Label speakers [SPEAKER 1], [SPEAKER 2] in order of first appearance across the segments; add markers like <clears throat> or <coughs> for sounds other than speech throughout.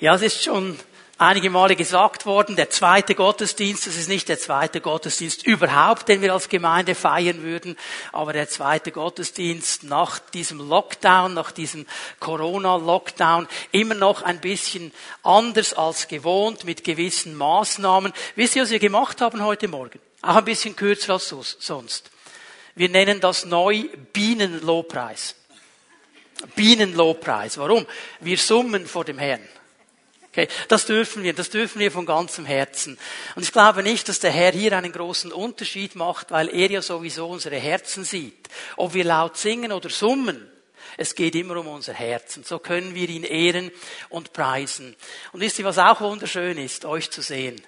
[SPEAKER 1] Ja, es ist schon einige Male gesagt worden, der zweite Gottesdienst, das ist nicht der zweite Gottesdienst überhaupt, den wir als Gemeinde feiern würden, aber der zweite Gottesdienst nach diesem Lockdown, nach diesem Corona-Lockdown, immer noch ein bisschen anders als gewohnt, mit gewissen Maßnahmen. Wisst ihr, was wir gemacht haben heute Morgen? Auch ein bisschen kürzer als sonst. Wir nennen das neu Bienenlobpreis. Bienenlobpreis. Warum? Wir summen vor dem Herrn. Okay, das dürfen wir, das dürfen wir von ganzem Herzen. Und ich glaube nicht, dass der Herr hier einen großen Unterschied macht, weil er ja sowieso unsere Herzen sieht. Ob wir laut singen oder summen, es geht immer um unser Herz. Und so können wir ihn ehren und preisen. Und wisst ihr, was auch wunderschön ist, euch zu sehen?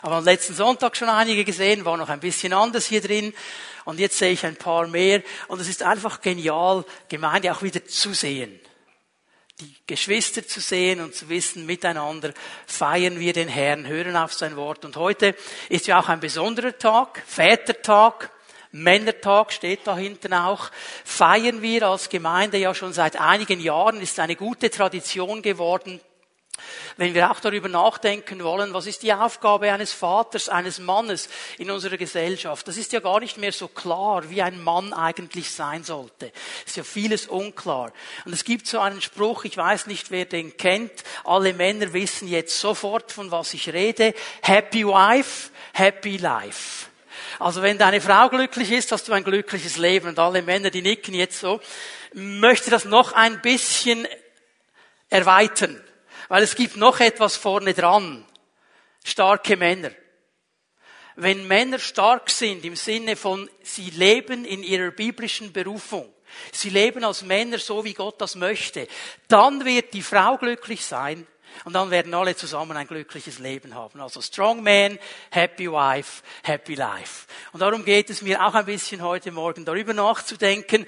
[SPEAKER 1] Aber am letzten Sonntag schon einige gesehen, war noch ein bisschen anders hier drin. Und jetzt sehe ich ein paar mehr. Und es ist einfach genial, Gemeinde auch wieder zu sehen die Geschwister zu sehen und zu wissen, miteinander feiern wir den Herrn, hören auf sein Wort. Und heute ist ja auch ein besonderer Tag, Vätertag, Männertag steht da hinten auch. Feiern wir als Gemeinde ja schon seit einigen Jahren, ist eine gute Tradition geworden. Wenn wir auch darüber nachdenken wollen, was ist die Aufgabe eines Vaters, eines Mannes in unserer Gesellschaft, das ist ja gar nicht mehr so klar, wie ein Mann eigentlich sein sollte. Ist ja vieles unklar. Und es gibt so einen Spruch, ich weiß nicht, wer den kennt, alle Männer wissen jetzt sofort, von was ich rede. Happy wife, happy life. Also wenn deine Frau glücklich ist, hast du ein glückliches Leben. Und alle Männer, die nicken jetzt so, möchte das noch ein bisschen erweitern. Weil es gibt noch etwas vorne dran. Starke Männer. Wenn Männer stark sind im Sinne von, sie leben in ihrer biblischen Berufung, sie leben als Männer so, wie Gott das möchte, dann wird die Frau glücklich sein und dann werden alle zusammen ein glückliches Leben haben. Also Strong Man, Happy Wife, Happy Life. Und darum geht es mir auch ein bisschen heute Morgen darüber nachzudenken,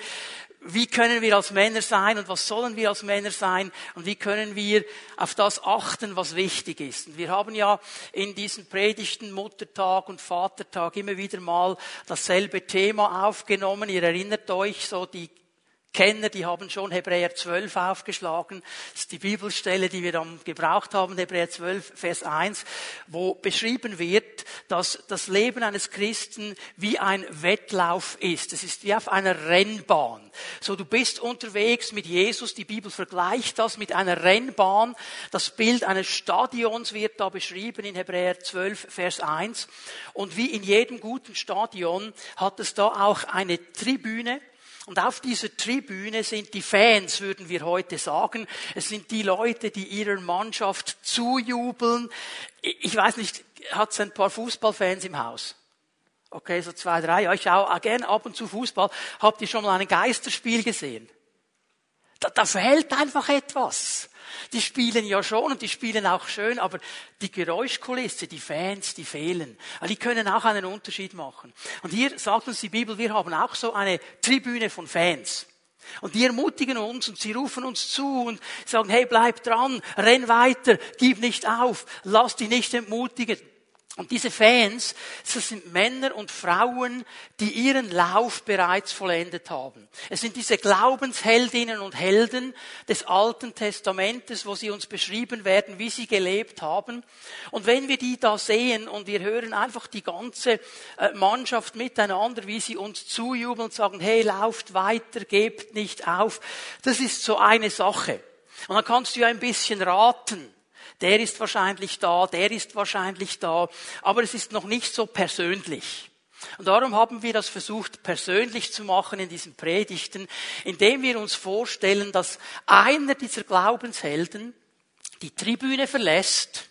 [SPEAKER 1] wie können wir als Männer sein und was sollen wir als Männer sein und wie können wir auf das achten, was wichtig ist. Und wir haben ja in diesen Predigten Muttertag und Vatertag immer wieder mal dasselbe Thema aufgenommen. Ihr erinnert euch so die Kenner, die haben schon Hebräer 12 aufgeschlagen. Das ist die Bibelstelle, die wir dann gebraucht haben, Hebräer 12, Vers 1, wo beschrieben wird, dass das Leben eines Christen wie ein Wettlauf ist. Es ist wie auf einer Rennbahn. So, du bist unterwegs mit Jesus. Die Bibel vergleicht das mit einer Rennbahn. Das Bild eines Stadions wird da beschrieben in Hebräer 12, Vers 1. Und wie in jedem guten Stadion hat es da auch eine Tribüne, und auf dieser Tribüne sind die Fans, würden wir heute sagen. Es sind die Leute, die ihrer Mannschaft zujubeln. Ich weiß nicht, hat es ein paar Fußballfans im Haus? Okay, so zwei, drei. Ja, ich schaue gerne ab und zu Fußball. Habt ihr schon mal ein Geisterspiel gesehen? Da, da fehlt einfach etwas. Die spielen ja schon und die spielen auch schön, aber die Geräuschkulisse, die Fans, die fehlen. Die können auch einen Unterschied machen. Und hier sagt uns die Bibel, wir haben auch so eine Tribüne von Fans. Und die ermutigen uns und sie rufen uns zu und sagen, hey, bleib dran, renn weiter, gib nicht auf, lass dich nicht entmutigen. Und diese Fans, das sind Männer und Frauen, die ihren Lauf bereits vollendet haben. Es sind diese Glaubensheldinnen und Helden des Alten Testamentes, wo sie uns beschrieben werden, wie sie gelebt haben. Und wenn wir die da sehen und wir hören einfach die ganze äh, Mannschaft miteinander, wie sie uns zujubeln und sagen, hey, lauft weiter, gebt nicht auf, das ist so eine Sache. Und dann kannst du ja ein bisschen raten der ist wahrscheinlich da, der ist wahrscheinlich da, aber es ist noch nicht so persönlich. Und darum haben wir das versucht, persönlich zu machen in diesen Predigten, indem wir uns vorstellen, dass einer dieser Glaubenshelden die Tribüne verlässt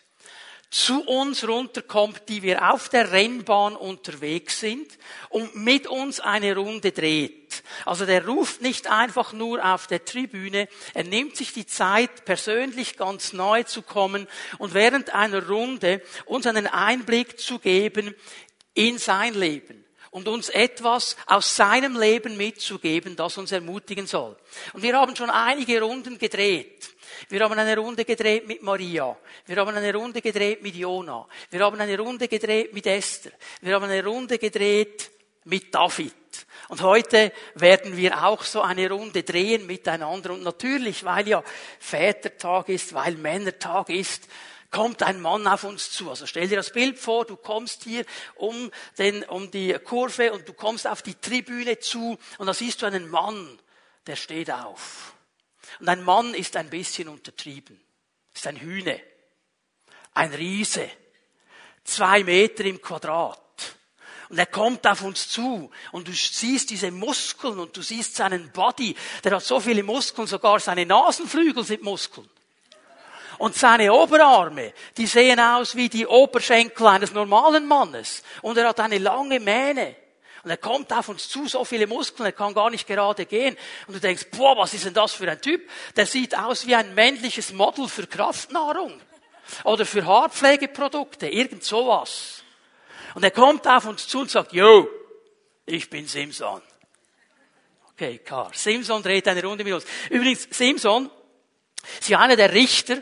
[SPEAKER 1] zu uns runterkommt, die wir auf der Rennbahn unterwegs sind und mit uns eine Runde dreht. Also der ruft nicht einfach nur auf der Tribüne, er nimmt sich die Zeit, persönlich ganz neu zu kommen und während einer Runde uns einen Einblick zu geben in sein Leben und uns etwas aus seinem Leben mitzugeben, das uns ermutigen soll. Und wir haben schon einige Runden gedreht. Wir haben eine Runde gedreht mit Maria. Wir haben eine Runde gedreht mit Jona. Wir haben eine Runde gedreht mit Esther. Wir haben eine Runde gedreht mit David. Und heute werden wir auch so eine Runde drehen miteinander. Und natürlich, weil ja Vätertag ist, weil Männertag ist, kommt ein Mann auf uns zu. Also stell dir das Bild vor, du kommst hier um, den, um die Kurve und du kommst auf die Tribüne zu und da siehst du einen Mann, der steht auf. Und ein Mann ist ein bisschen untertrieben. Ist ein Hühne. Ein Riese. Zwei Meter im Quadrat. Und er kommt auf uns zu und du siehst diese Muskeln und du siehst seinen Body. Der hat so viele Muskeln, sogar seine Nasenflügel sind Muskeln. Und seine Oberarme, die sehen aus wie die Oberschenkel eines normalen Mannes. Und er hat eine lange Mähne. Und er kommt auf uns zu, so viele Muskeln, er kann gar nicht gerade gehen. Und du denkst, boah, was ist denn das für ein Typ? Der sieht aus wie ein männliches Model für Kraftnahrung. Oder für Haarpflegeprodukte, irgend sowas. Und er kommt auf uns zu und sagt, yo, ich bin Simson. Okay, klar. Simson dreht eine Runde mit uns. Übrigens, Simson ist ja einer der Richter.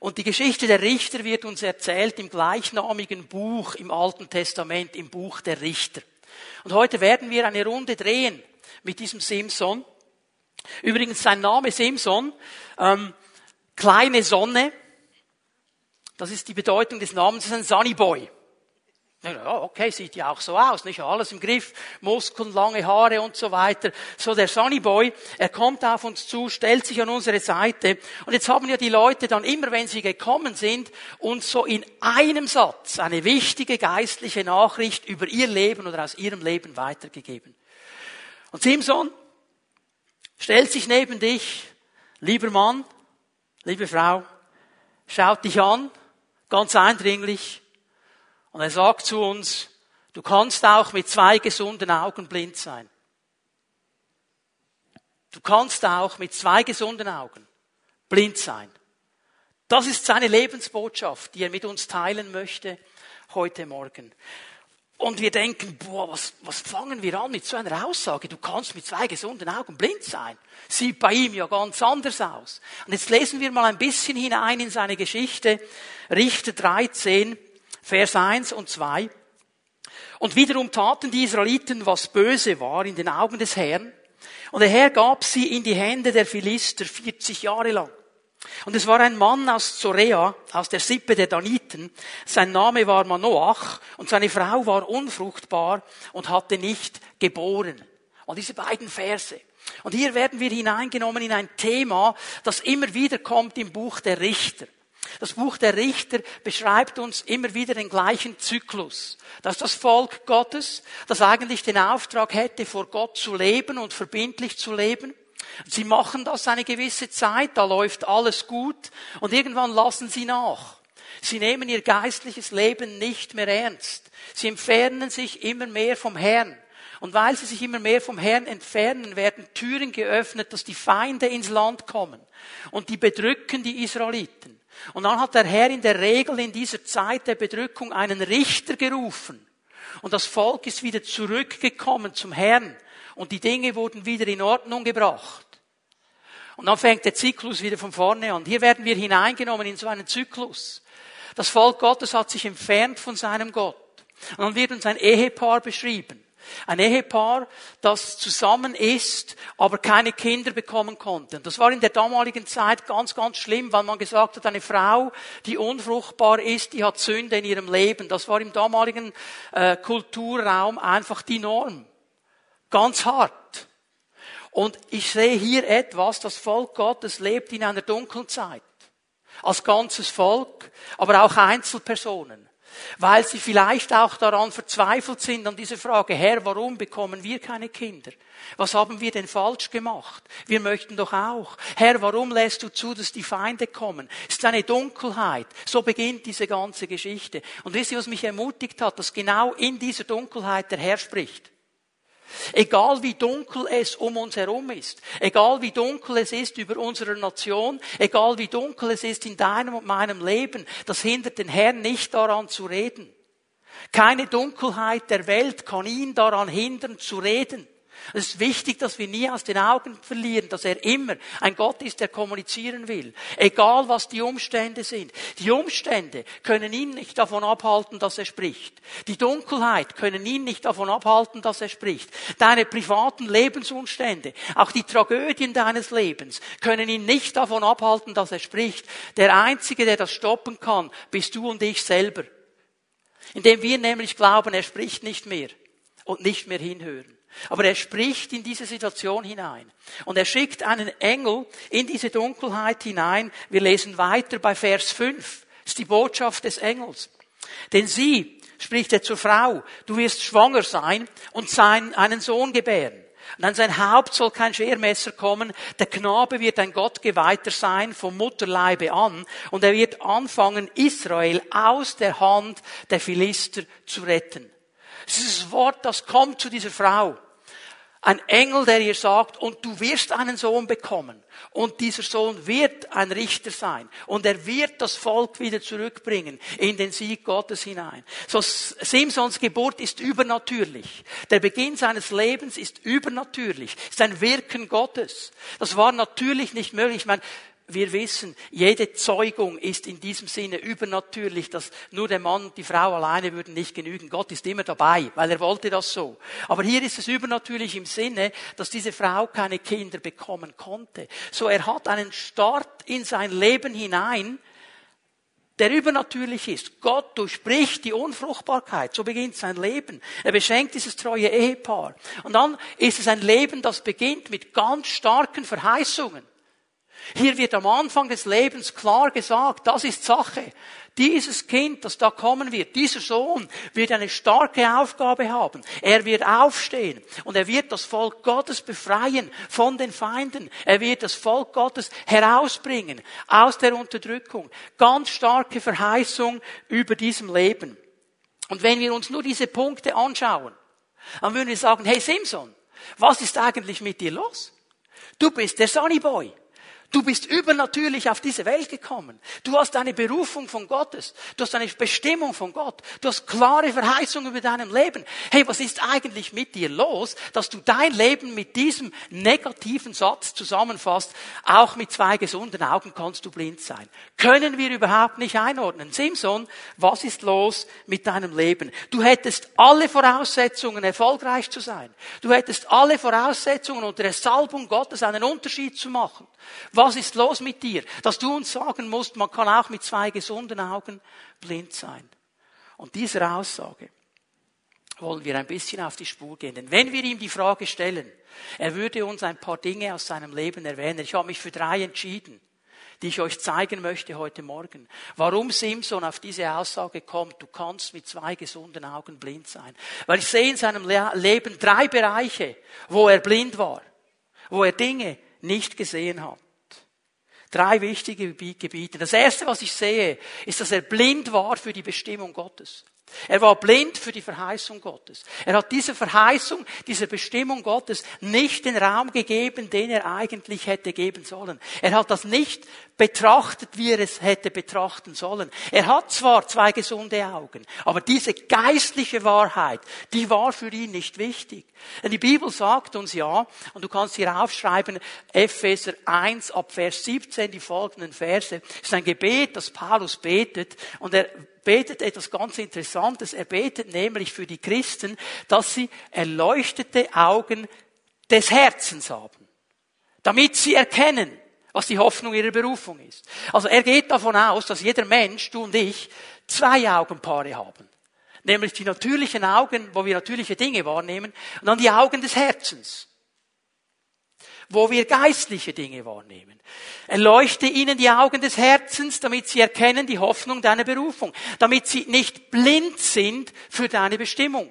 [SPEAKER 1] Und die Geschichte der Richter wird uns erzählt im gleichnamigen Buch im Alten Testament, im Buch der Richter. Und heute werden wir eine Runde drehen mit diesem Simson. Übrigens, sein Name Simson, ähm, kleine Sonne, das ist die Bedeutung des Namens, das ist ein Sunny Boy. Ja, okay, sieht ja auch so aus, nicht alles im Griff, Muskeln, lange Haare und so weiter. So der Sunny Boy, er kommt auf uns zu, stellt sich an unsere Seite und jetzt haben ja die Leute dann immer, wenn sie gekommen sind, uns so in einem Satz eine wichtige geistliche Nachricht über ihr Leben oder aus ihrem Leben weitergegeben. Und Simson stellt sich neben dich, lieber Mann, liebe Frau, schaut dich an, ganz eindringlich und er sagt zu uns, du kannst auch mit zwei gesunden Augen blind sein. Du kannst auch mit zwei gesunden Augen blind sein. Das ist seine Lebensbotschaft, die er mit uns teilen möchte heute Morgen. Und wir denken, boah, was, was fangen wir an mit so einer Aussage? Du kannst mit zwei gesunden Augen blind sein. Sieht bei ihm ja ganz anders aus. Und jetzt lesen wir mal ein bisschen hinein in seine Geschichte. Richter 13, Vers 1 und 2. Und wiederum taten die Israeliten, was böse war in den Augen des Herrn. Und der Herr gab sie in die Hände der Philister 40 Jahre lang. Und es war ein Mann aus Zorea, aus der Sippe der Daniten. Sein Name war Manoach und seine Frau war unfruchtbar und hatte nicht geboren. Und diese beiden Verse. Und hier werden wir hineingenommen in ein Thema, das immer wieder kommt im Buch der Richter. Das Buch der Richter beschreibt uns immer wieder den gleichen Zyklus. Das ist das Volk Gottes, das eigentlich den Auftrag hätte, vor Gott zu leben und verbindlich zu leben. Sie machen das eine gewisse Zeit, da läuft alles gut und irgendwann lassen sie nach. Sie nehmen ihr geistliches Leben nicht mehr ernst. Sie entfernen sich immer mehr vom Herrn. Und weil sie sich immer mehr vom Herrn entfernen, werden Türen geöffnet, dass die Feinde ins Land kommen. Und die bedrücken die Israeliten. Und dann hat der Herr in der Regel in dieser Zeit der Bedrückung einen Richter gerufen. Und das Volk ist wieder zurückgekommen zum Herrn. Und die Dinge wurden wieder in Ordnung gebracht. Und dann fängt der Zyklus wieder von vorne an. Hier werden wir hineingenommen in so einen Zyklus. Das Volk Gottes hat sich entfernt von seinem Gott. Und dann wird uns ein Ehepaar beschrieben. Ein Ehepaar, das zusammen ist, aber keine Kinder bekommen konnte. Das war in der damaligen Zeit ganz, ganz schlimm, weil man gesagt hat, eine Frau, die unfruchtbar ist, die hat Sünde in ihrem Leben. Das war im damaligen äh, Kulturraum einfach die Norm. Ganz hart. Und ich sehe hier etwas, das Volk Gottes lebt in einer dunklen Zeit. Als ganzes Volk, aber auch Einzelpersonen weil sie vielleicht auch daran verzweifelt sind, an dieser Frage, Herr, warum bekommen wir keine Kinder? Was haben wir denn falsch gemacht? Wir möchten doch auch. Herr, warum lässt du zu, dass die Feinde kommen? Es ist eine Dunkelheit. So beginnt diese ganze Geschichte. Und wisst ihr, was mich ermutigt hat, dass genau in dieser Dunkelheit der Herr spricht? Egal wie dunkel es um uns herum ist, egal wie dunkel es ist über unsere Nation, egal wie dunkel es ist in deinem und meinem Leben, das hindert den Herrn nicht daran zu reden. Keine Dunkelheit der Welt kann ihn daran hindern zu reden. Es ist wichtig, dass wir nie aus den Augen verlieren, dass er immer ein Gott ist, der kommunizieren will. Egal was die Umstände sind. Die Umstände können ihn nicht davon abhalten, dass er spricht. Die Dunkelheit können ihn nicht davon abhalten, dass er spricht. Deine privaten Lebensumstände, auch die Tragödien deines Lebens können ihn nicht davon abhalten, dass er spricht. Der Einzige, der das stoppen kann, bist du und ich selber. Indem wir nämlich glauben, er spricht nicht mehr und nicht mehr hinhören. Aber er spricht in diese Situation hinein. Und er schickt einen Engel in diese Dunkelheit hinein. Wir lesen weiter bei Vers 5. Das ist die Botschaft des Engels. Denn sie, spricht er zur Frau, du wirst schwanger sein und sein, einen Sohn gebären. Und an sein Haupt soll kein Schermesser kommen. Der Knabe wird ein Gottgeweihter sein vom Mutterleibe an. Und er wird anfangen, Israel aus der Hand der Philister zu retten. Dieses Wort, das kommt zu dieser Frau. Ein Engel, der ihr sagt, und du wirst einen Sohn bekommen. Und dieser Sohn wird ein Richter sein. Und er wird das Volk wieder zurückbringen in den Sieg Gottes hinein. So, Simsons Geburt ist übernatürlich. Der Beginn seines Lebens ist übernatürlich. Ist ein Wirken Gottes. Das war natürlich nicht möglich. Ich meine, wir wissen, jede Zeugung ist in diesem Sinne übernatürlich, dass nur der Mann und die Frau alleine würden nicht genügen. Gott ist immer dabei, weil er wollte das so. Aber hier ist es übernatürlich im Sinne, dass diese Frau keine Kinder bekommen konnte. So er hat einen Start in sein Leben hinein, der übernatürlich ist. Gott durchbricht die Unfruchtbarkeit. So beginnt sein Leben. Er beschenkt dieses treue Ehepaar. Und dann ist es ein Leben, das beginnt mit ganz starken Verheißungen. Hier wird am Anfang des Lebens klar gesagt, das ist Sache. Dieses Kind, das da kommen wird, dieser Sohn, wird eine starke Aufgabe haben. Er wird aufstehen und er wird das Volk Gottes befreien von den Feinden. Er wird das Volk Gottes herausbringen aus der Unterdrückung. Ganz starke Verheißung über diesem Leben. Und wenn wir uns nur diese Punkte anschauen, dann würden wir sagen, hey Simson, was ist eigentlich mit dir los? Du bist der Sunny Boy. Du bist übernatürlich auf diese Welt gekommen. Du hast eine Berufung von Gottes. Du hast eine Bestimmung von Gott. Du hast klare Verheißungen über deinem Leben. Hey, was ist eigentlich mit dir los, dass du dein Leben mit diesem negativen Satz zusammenfasst? Auch mit zwei gesunden Augen kannst du blind sein. Können wir überhaupt nicht einordnen. Simson, was ist los mit deinem Leben? Du hättest alle Voraussetzungen, erfolgreich zu sein. Du hättest alle Voraussetzungen unter der Salbung Gottes einen Unterschied zu machen. Was ist los mit dir? Dass du uns sagen musst, man kann auch mit zwei gesunden Augen blind sein. Und dieser Aussage wollen wir ein bisschen auf die Spur gehen. Denn wenn wir ihm die Frage stellen, er würde uns ein paar Dinge aus seinem Leben erwähnen. Ich habe mich für drei entschieden, die ich euch zeigen möchte heute Morgen. Warum Simson auf diese Aussage kommt, du kannst mit zwei gesunden Augen blind sein. Weil ich sehe in seinem Leben drei Bereiche, wo er blind war, wo er Dinge nicht gesehen hat. Drei wichtige Gebiete. Das erste, was ich sehe, ist, dass er blind war für die Bestimmung Gottes. Er war blind für die Verheißung Gottes. Er hat diese Verheißung, diese Bestimmung Gottes nicht den Raum gegeben, den er eigentlich hätte geben sollen. Er hat das nicht betrachtet, wie er es hätte betrachten sollen. Er hat zwar zwei gesunde Augen, aber diese geistliche Wahrheit, die war für ihn nicht wichtig. Denn die Bibel sagt uns ja, und du kannst hier aufschreiben, Epheser 1 ab Vers 17, die folgenden Verse, ist ein Gebet, das Paulus betet, und er betet etwas ganz Interessantes. Er betet nämlich für die Christen, dass sie erleuchtete Augen des Herzens haben. Damit sie erkennen, was die Hoffnung ihrer Berufung ist. Also er geht davon aus, dass jeder Mensch, du und ich, zwei Augenpaare haben. Nämlich die natürlichen Augen, wo wir natürliche Dinge wahrnehmen, und dann die Augen des Herzens wo wir geistliche Dinge wahrnehmen. Erleuchte ihnen die Augen des Herzens, damit sie erkennen die Hoffnung deiner Berufung, damit sie nicht blind sind für deine Bestimmung,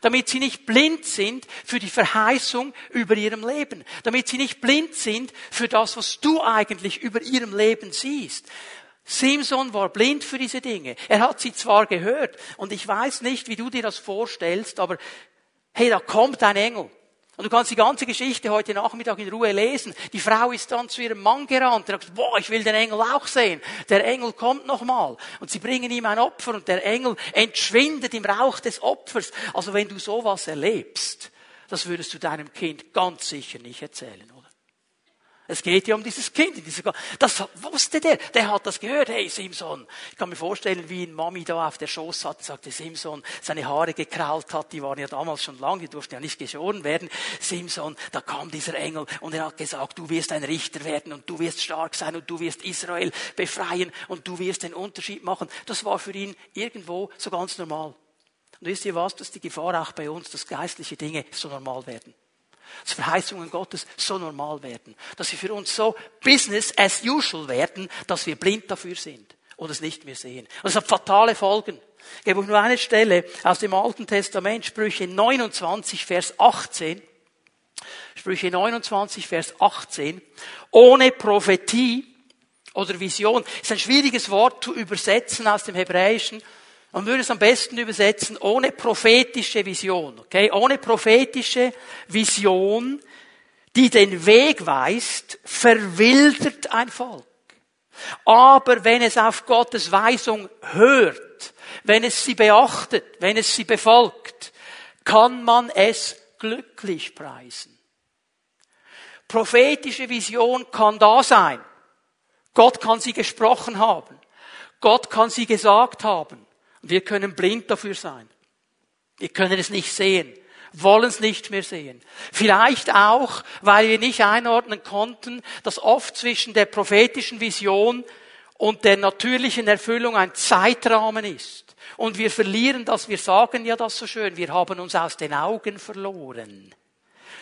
[SPEAKER 1] damit sie nicht blind sind für die Verheißung über ihrem Leben, damit sie nicht blind sind für das, was du eigentlich über ihrem Leben siehst. Simson war blind für diese Dinge. Er hat sie zwar gehört, und ich weiß nicht, wie du dir das vorstellst, aber hey, da kommt ein Engel. Und du kannst die ganze Geschichte heute Nachmittag in Ruhe lesen. Die Frau ist dann zu ihrem Mann gerannt und sagt, boah, ich will den Engel auch sehen. Der Engel kommt nochmal. Und sie bringen ihm ein Opfer und der Engel entschwindet im Rauch des Opfers. Also wenn du sowas erlebst, Das würdest du deinem Kind ganz sicher nicht erzählen? Es geht ja um dieses Kind. Das wusste der. Der hat das gehört. Hey, Simson. Ich kann mir vorstellen, wie ihn Mami da auf der Schoß hat, sagte Simson, seine Haare gekrault hat. Die waren ja damals schon lang, die durften ja nicht geschoren werden. Simson, da kam dieser Engel und er hat gesagt, du wirst ein Richter werden und du wirst stark sein und du wirst Israel befreien und du wirst den Unterschied machen. Das war für ihn irgendwo so ganz normal. Und wisst ihr was? Das ist die Gefahr auch bei uns, dass geistliche Dinge so normal werden dass Verheißungen Gottes so normal werden, dass sie für uns so Business as usual werden, dass wir blind dafür sind und es nicht mehr sehen. Und es hat fatale Folgen. Ich gebe euch nur eine Stelle aus dem Alten Testament, Sprüche 29, Vers 18. Sprüche 29, Vers 18. Ohne Prophetie oder Vision ist ein schwieriges Wort zu übersetzen aus dem Hebräischen. Man würde es am besten übersetzen, ohne prophetische Vision, okay? Ohne prophetische Vision, die den Weg weist, verwildert ein Volk. Aber wenn es auf Gottes Weisung hört, wenn es sie beachtet, wenn es sie befolgt, kann man es glücklich preisen. Prophetische Vision kann da sein. Gott kann sie gesprochen haben. Gott kann sie gesagt haben. Wir können blind dafür sein. Wir können es nicht sehen, wollen es nicht mehr sehen. Vielleicht auch, weil wir nicht einordnen konnten, dass oft zwischen der prophetischen Vision und der natürlichen Erfüllung ein Zeitrahmen ist. Und wir verlieren das, wir sagen ja das so schön, wir haben uns aus den Augen verloren.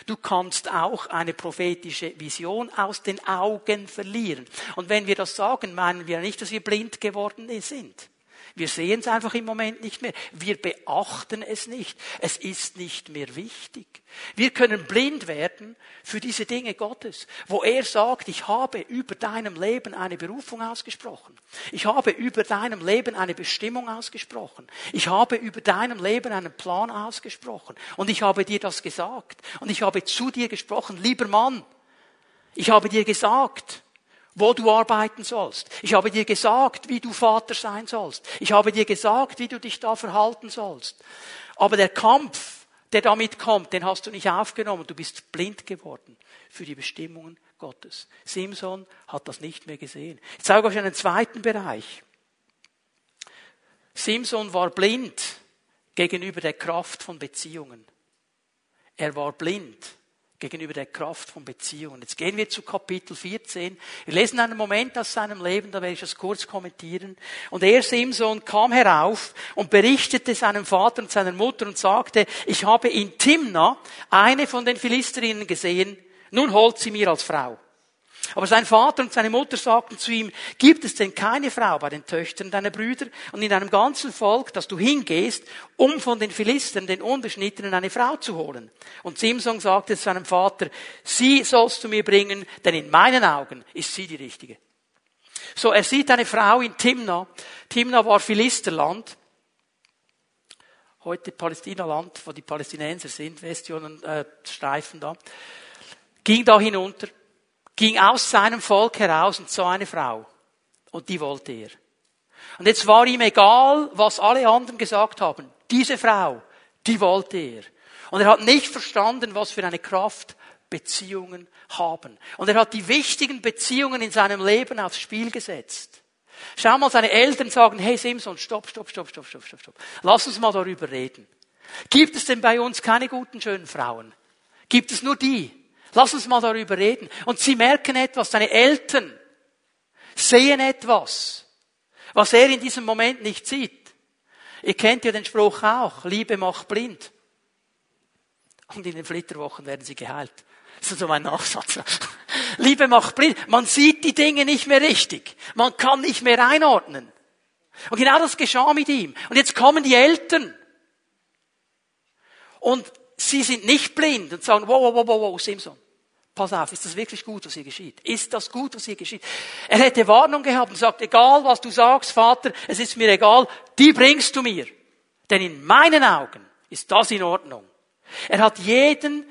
[SPEAKER 1] Du kannst auch eine prophetische Vision aus den Augen verlieren. Und wenn wir das sagen, meinen wir nicht, dass wir blind geworden sind. Wir sehen es einfach im Moment nicht mehr. Wir beachten es nicht. Es ist nicht mehr wichtig. Wir können blind werden für diese Dinge Gottes, wo er sagt, ich habe über deinem Leben eine Berufung ausgesprochen. Ich habe über deinem Leben eine Bestimmung ausgesprochen. Ich habe über deinem Leben einen Plan ausgesprochen. Und ich habe dir das gesagt. Und ich habe zu dir gesprochen, lieber Mann. Ich habe dir gesagt, wo du arbeiten sollst. Ich habe dir gesagt, wie du Vater sein sollst. Ich habe dir gesagt, wie du dich da verhalten sollst. Aber der Kampf, der damit kommt, den hast du nicht aufgenommen. Du bist blind geworden für die Bestimmungen Gottes. Simson hat das nicht mehr gesehen. Ich zeige euch einen zweiten Bereich. Simson war blind gegenüber der Kraft von Beziehungen. Er war blind gegenüber der Kraft von Beziehungen. Jetzt gehen wir zu Kapitel 14. Wir lesen einen Moment aus seinem Leben, da werde ich das kurz kommentieren. Und er, Simson, kam herauf und berichtete seinem Vater und seiner Mutter und sagte, ich habe in Timna eine von den Philisterinnen gesehen, nun holt sie mir als Frau. Aber sein Vater und seine Mutter sagten zu ihm, gibt es denn keine Frau bei den Töchtern deiner Brüder und in deinem ganzen Volk, dass du hingehst, um von den Philistern, den Unbeschnittenen, eine Frau zu holen? Und Simson sagte zu seinem Vater, sie sollst du mir bringen, denn in meinen Augen ist sie die richtige. So, er sieht eine Frau in Timna. Timna war Philisterland. Heute Palästinaland, wo die Palästinenser sind, Westjonen, äh, da. Ging da hinunter ging aus seinem Volk heraus und sah eine Frau. Und die wollte er. Und jetzt war ihm egal, was alle anderen gesagt haben. Diese Frau, die wollte er. Und er hat nicht verstanden, was für eine Kraft Beziehungen haben. Und er hat die wichtigen Beziehungen in seinem Leben aufs Spiel gesetzt. Schau mal, seine Eltern sagen, hey Simson, stopp, stopp, stopp, stopp, stopp, stopp, stopp. Lass uns mal darüber reden. Gibt es denn bei uns keine guten, schönen Frauen? Gibt es nur die? Lass uns mal darüber reden. Und sie merken etwas, seine Eltern sehen etwas, was er in diesem Moment nicht sieht. Ihr kennt ja den Spruch auch, Liebe macht blind. Und in den Flitterwochen werden sie geheilt. Das ist so mein Nachsatz. <laughs> Liebe macht blind. Man sieht die Dinge nicht mehr richtig. Man kann nicht mehr einordnen. Und genau das geschah mit ihm. Und jetzt kommen die Eltern. Und sie sind nicht blind und sagen, wow, wow, wow, wow, Simson. Pass auf, ist das wirklich gut, was hier geschieht? Ist das gut, was hier geschieht? Er hätte Warnung gehabt und sagt, egal was du sagst, Vater, es ist mir egal, die bringst du mir. Denn in meinen Augen ist das in Ordnung. Er hat jeden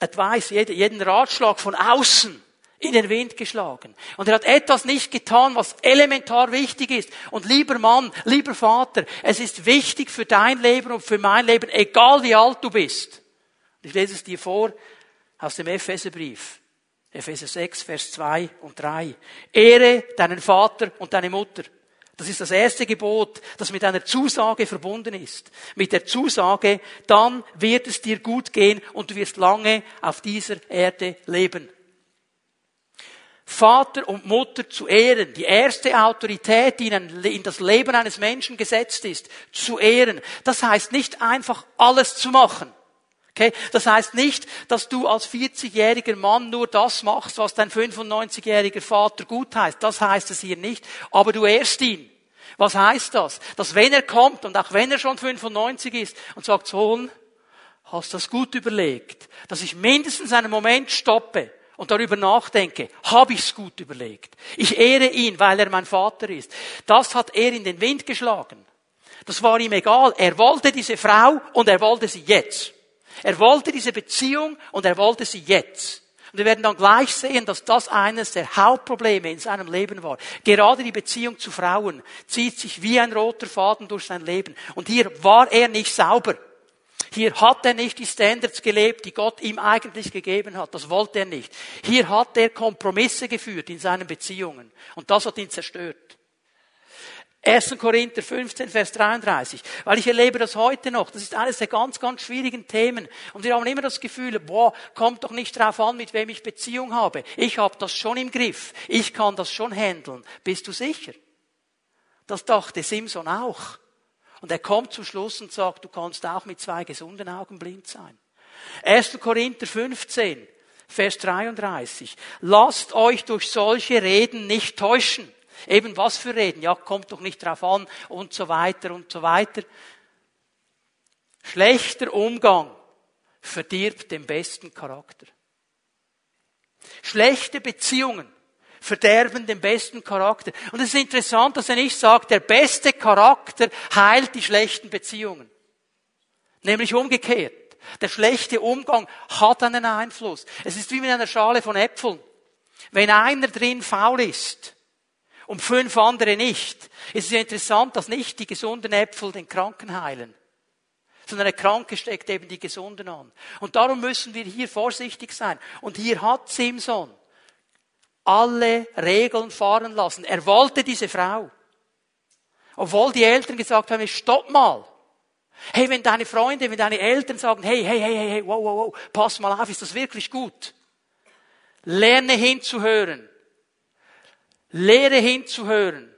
[SPEAKER 1] Advice, jeden Ratschlag von außen in den Wind geschlagen. Und er hat etwas nicht getan, was elementar wichtig ist. Und lieber Mann, lieber Vater, es ist wichtig für dein Leben und für mein Leben, egal wie alt du bist, Ich lese es dir vor aus dem Epheserbrief. Epheser 6, Vers 2 und 3. Ehre deinen Vater und deine Mutter. Das ist das erste Gebot, das mit einer Zusage verbunden ist. Mit der Zusage, dann wird es dir gut gehen und du wirst lange auf dieser Erde leben. Vater und Mutter zu ehren, die erste Autorität, die in das Leben eines Menschen gesetzt ist, zu ehren. Das heißt nicht einfach alles zu machen. Okay? Das heißt nicht, dass du als 40-jähriger Mann nur das machst, was dein 95-jähriger Vater gut heißt. Das heißt es hier nicht. Aber du ehrst ihn. Was heißt das? Dass wenn er kommt und auch wenn er schon 95 ist und sagt, Sohn, hast du das gut überlegt, dass ich mindestens einen Moment stoppe und darüber nachdenke, habe ich es gut überlegt. Ich ehre ihn, weil er mein Vater ist. Das hat er in den Wind geschlagen. Das war ihm egal. Er wollte diese Frau und er wollte sie jetzt. Er wollte diese Beziehung und er wollte sie jetzt. Und wir werden dann gleich sehen, dass das eines der Hauptprobleme in seinem Leben war. Gerade die Beziehung zu Frauen zieht sich wie ein roter Faden durch sein Leben. Und hier war er nicht sauber. Hier hat er nicht die Standards gelebt, die Gott ihm eigentlich gegeben hat. Das wollte er nicht. Hier hat er Kompromisse geführt in seinen Beziehungen. Und das hat ihn zerstört. 1. Korinther 15, Vers 33. Weil ich erlebe das heute noch. Das ist eines der ganz, ganz schwierigen Themen. Und wir haben immer das Gefühl, boah, kommt doch nicht drauf an, mit wem ich Beziehung habe. Ich habe das schon im Griff. Ich kann das schon handeln. Bist du sicher? Das dachte Simson auch. Und er kommt zum Schluss und sagt, du kannst auch mit zwei gesunden Augen blind sein. 1. Korinther 15, Vers 33. Lasst euch durch solche Reden nicht täuschen. Eben was für Reden? Ja, kommt doch nicht drauf an und so weiter und so weiter. Schlechter Umgang verdirbt den besten Charakter. Schlechte Beziehungen verderben den besten Charakter. Und es ist interessant, dass er nicht sagt, der beste Charakter heilt die schlechten Beziehungen. Nämlich umgekehrt. Der schlechte Umgang hat einen Einfluss. Es ist wie mit einer Schale von Äpfeln. Wenn einer drin faul ist und fünf andere nicht, ist es interessant, dass nicht die gesunden Äpfel den Kranken heilen sondern der Kranke steckt eben die Gesunden an. Und darum müssen wir hier vorsichtig sein. Und hier hat Simson alle Regeln fahren lassen. Er wollte diese Frau. Obwohl die Eltern gesagt haben, stopp mal. Hey, wenn deine Freunde, wenn deine Eltern sagen, hey, hey, hey, hey, wow, wow, wow, pass mal auf, ist das wirklich gut? Lerne hinzuhören. Lehre hinzuhören.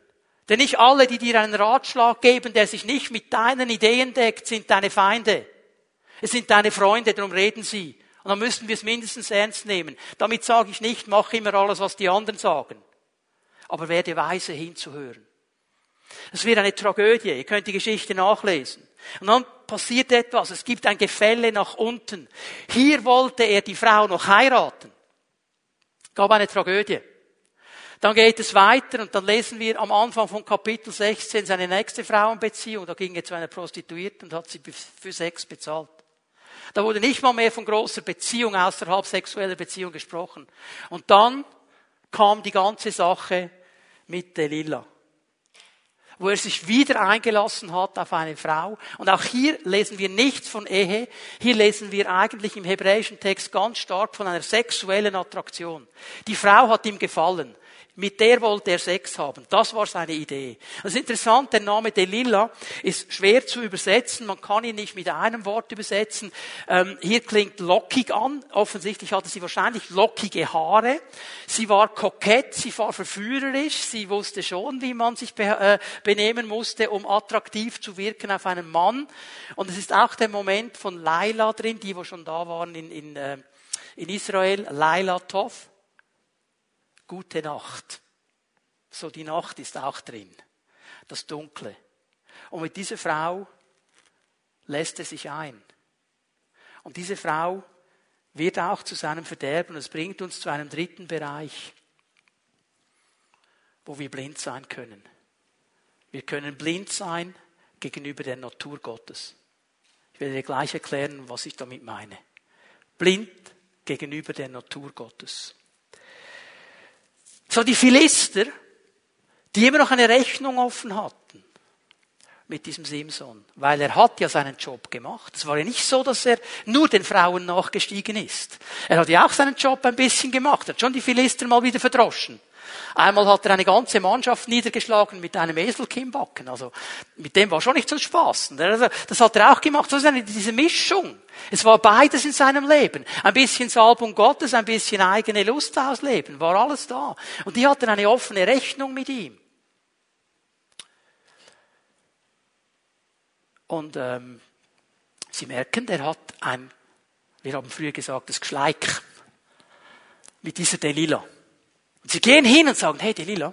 [SPEAKER 1] Denn nicht alle, die dir einen Ratschlag geben, der sich nicht mit deinen Ideen deckt, sind deine Feinde. Es sind deine Freunde, darum reden sie. Und dann müssen wir es mindestens ernst nehmen. Damit sage ich nicht, mach immer alles, was die anderen sagen. Aber werde weise hinzuhören. Es wird eine Tragödie. Ihr könnt die Geschichte nachlesen. Und dann passiert etwas. Es gibt ein Gefälle nach unten. Hier wollte er die Frau noch heiraten. Gab eine Tragödie. Dann geht es weiter und dann lesen wir am Anfang von Kapitel 16 seine nächste Frauenbeziehung. Da ging er zu einer Prostituierten und hat sie für Sex bezahlt. Da wurde nicht mal mehr von großer Beziehung außerhalb sexueller Beziehung gesprochen. Und dann kam die ganze Sache mit Delila wo er sich wieder eingelassen hat auf eine Frau. Und auch hier lesen wir nichts von Ehe. Hier lesen wir eigentlich im hebräischen Text ganz stark von einer sexuellen Attraktion. Die Frau hat ihm gefallen. Mit der wollte er Sex haben. Das war seine Idee. Das ist interessant, der Name Delila ist schwer zu übersetzen. Man kann ihn nicht mit einem Wort übersetzen. Ähm, hier klingt lockig an. Offensichtlich hatte sie wahrscheinlich lockige Haare. Sie war kokett, sie war verführerisch. Sie wusste schon, wie man sich be äh, benehmen musste, um attraktiv zu wirken auf einen Mann. Und es ist auch der Moment von Laila drin, die wo schon da waren in, in, äh, in Israel. Laila Tov gute Nacht. So die Nacht ist auch drin. Das Dunkle. Und mit dieser Frau lässt er sich ein. Und diese Frau wird auch zu seinem Verderben. Das bringt uns zu einem dritten Bereich, wo wir blind sein können. Wir können blind sein gegenüber der Natur Gottes. Ich werde dir gleich erklären, was ich damit meine. Blind gegenüber der Natur Gottes. So die Philister, die immer noch eine Rechnung offen hatten. mit diesem Simson, weil er hat ja seinen Job gemacht. Es war ja nicht so, dass er nur den Frauen nachgestiegen ist. Er hat ja auch seinen Job ein bisschen gemacht. Er hat schon die Philister mal wieder verdroschen. Einmal hat er eine ganze Mannschaft niedergeschlagen mit einem Eselkinnbacken. Also mit dem war schon nicht so Spaß. Also, das hat er auch gemacht. So ist eine, diese Mischung. Es war beides in seinem Leben. Ein bisschen Salbung Gottes, ein bisschen eigene Lust ausleben. War alles da. Und die hatten eine offene Rechnung mit ihm. Und ähm, Sie merken, der hat ein, wir haben früher gesagt, das Geschleik mit dieser Delila. Und sie gehen hin und sagen, hey Delila,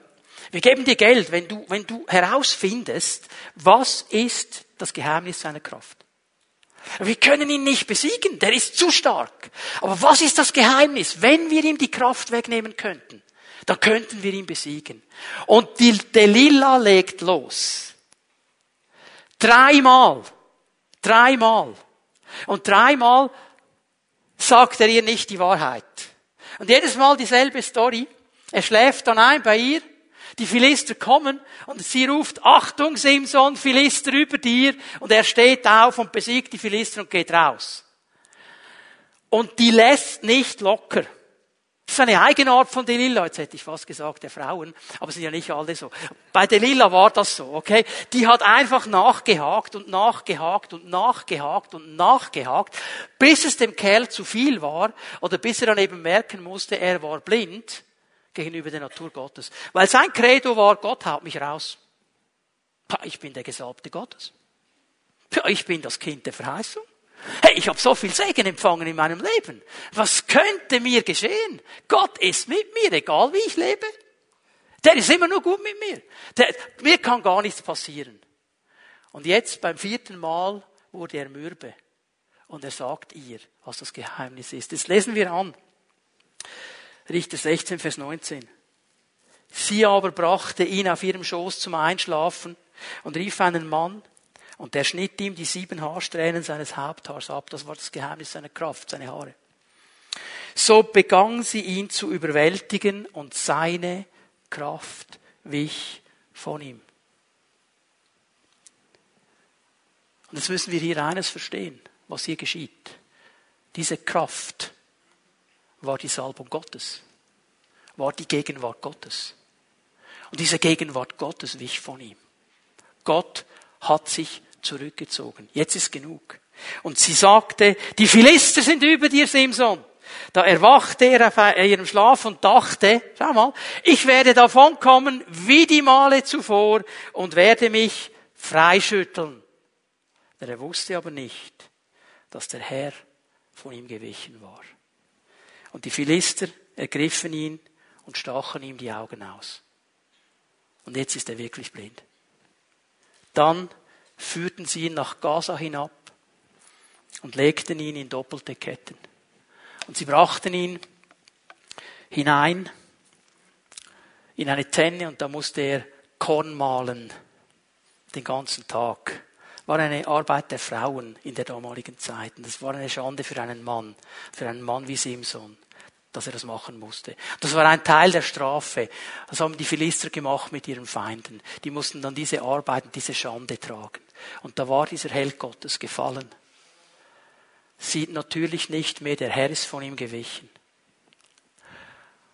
[SPEAKER 1] wir geben dir Geld, wenn du, wenn du herausfindest, was ist das Geheimnis seiner Kraft. Wir können ihn nicht besiegen, der ist zu stark. Aber was ist das Geheimnis? Wenn wir ihm die Kraft wegnehmen könnten, dann könnten wir ihn besiegen. Und die Delila legt los. Dreimal. Dreimal. Und dreimal sagt er ihr nicht die Wahrheit. Und jedes Mal dieselbe Story. Er schläft dann ein bei ihr. Die Philister kommen und sie ruft, Achtung, Simson, Philister über dir. Und er steht auf und besiegt die Philister und geht raus. Und die lässt nicht locker. Das ist eine Eigenart von Delilah. Jetzt hätte ich fast gesagt, der Frauen. Aber sind ja nicht alle so. Bei Delilah war das so, okay? Die hat einfach nachgehakt und nachgehakt und nachgehakt und nachgehakt, bis es dem Kerl zu viel war oder bis er dann eben merken musste, er war blind gegenüber der Natur Gottes. Weil sein Credo war, Gott haut mich raus. Ich bin der Gesalbte Gottes. Ich bin das Kind der Verheißung. Hey, ich habe so viel Segen empfangen in meinem Leben. Was könnte mir geschehen? Gott ist mit mir, egal wie ich lebe. Der ist immer nur gut mit mir. Der, mir kann gar nichts passieren. Und jetzt beim vierten Mal wurde er mürbe. Und er sagt ihr, was das Geheimnis ist. Jetzt lesen wir an. Richter 16, Vers 19. Sie aber brachte ihn auf ihrem Schoß zum Einschlafen und rief einen Mann, und der schnitt ihm die sieben Haarsträhnen seines Haupthaars ab. Das war das Geheimnis seiner Kraft, seine Haare. So begann sie ihn zu überwältigen und seine Kraft wich von ihm. Und jetzt müssen wir hier eines verstehen, was hier geschieht. Diese Kraft war die Salbung Gottes, war die Gegenwart Gottes. Und diese Gegenwart Gottes wich von ihm. Gott hat sich zurückgezogen. Jetzt ist genug. Und sie sagte, die Philister sind über dir, Simson. Da erwachte er auf ihrem Schlaf und dachte, schau mal, ich werde davonkommen wie die Male zuvor und werde mich freischütteln. Er wusste aber nicht, dass der Herr von ihm gewichen war. Und die Philister ergriffen ihn und stachen ihm die Augen aus. Und jetzt ist er wirklich blind. Dann führten sie ihn nach Gaza hinab und legten ihn in doppelte Ketten. Und sie brachten ihn hinein in eine Tenne und da musste er Korn mahlen den ganzen Tag. War eine Arbeit der Frauen in der damaligen Zeit. Und das war eine Schande für einen Mann, für einen Mann wie Simson dass er das machen musste. Das war ein Teil der Strafe. Das haben die Philister gemacht mit ihren Feinden. Die mussten dann diese Arbeiten, diese Schande tragen. Und da war dieser Held Gottes gefallen. Sieht natürlich nicht mehr, der Herr ist von ihm gewichen.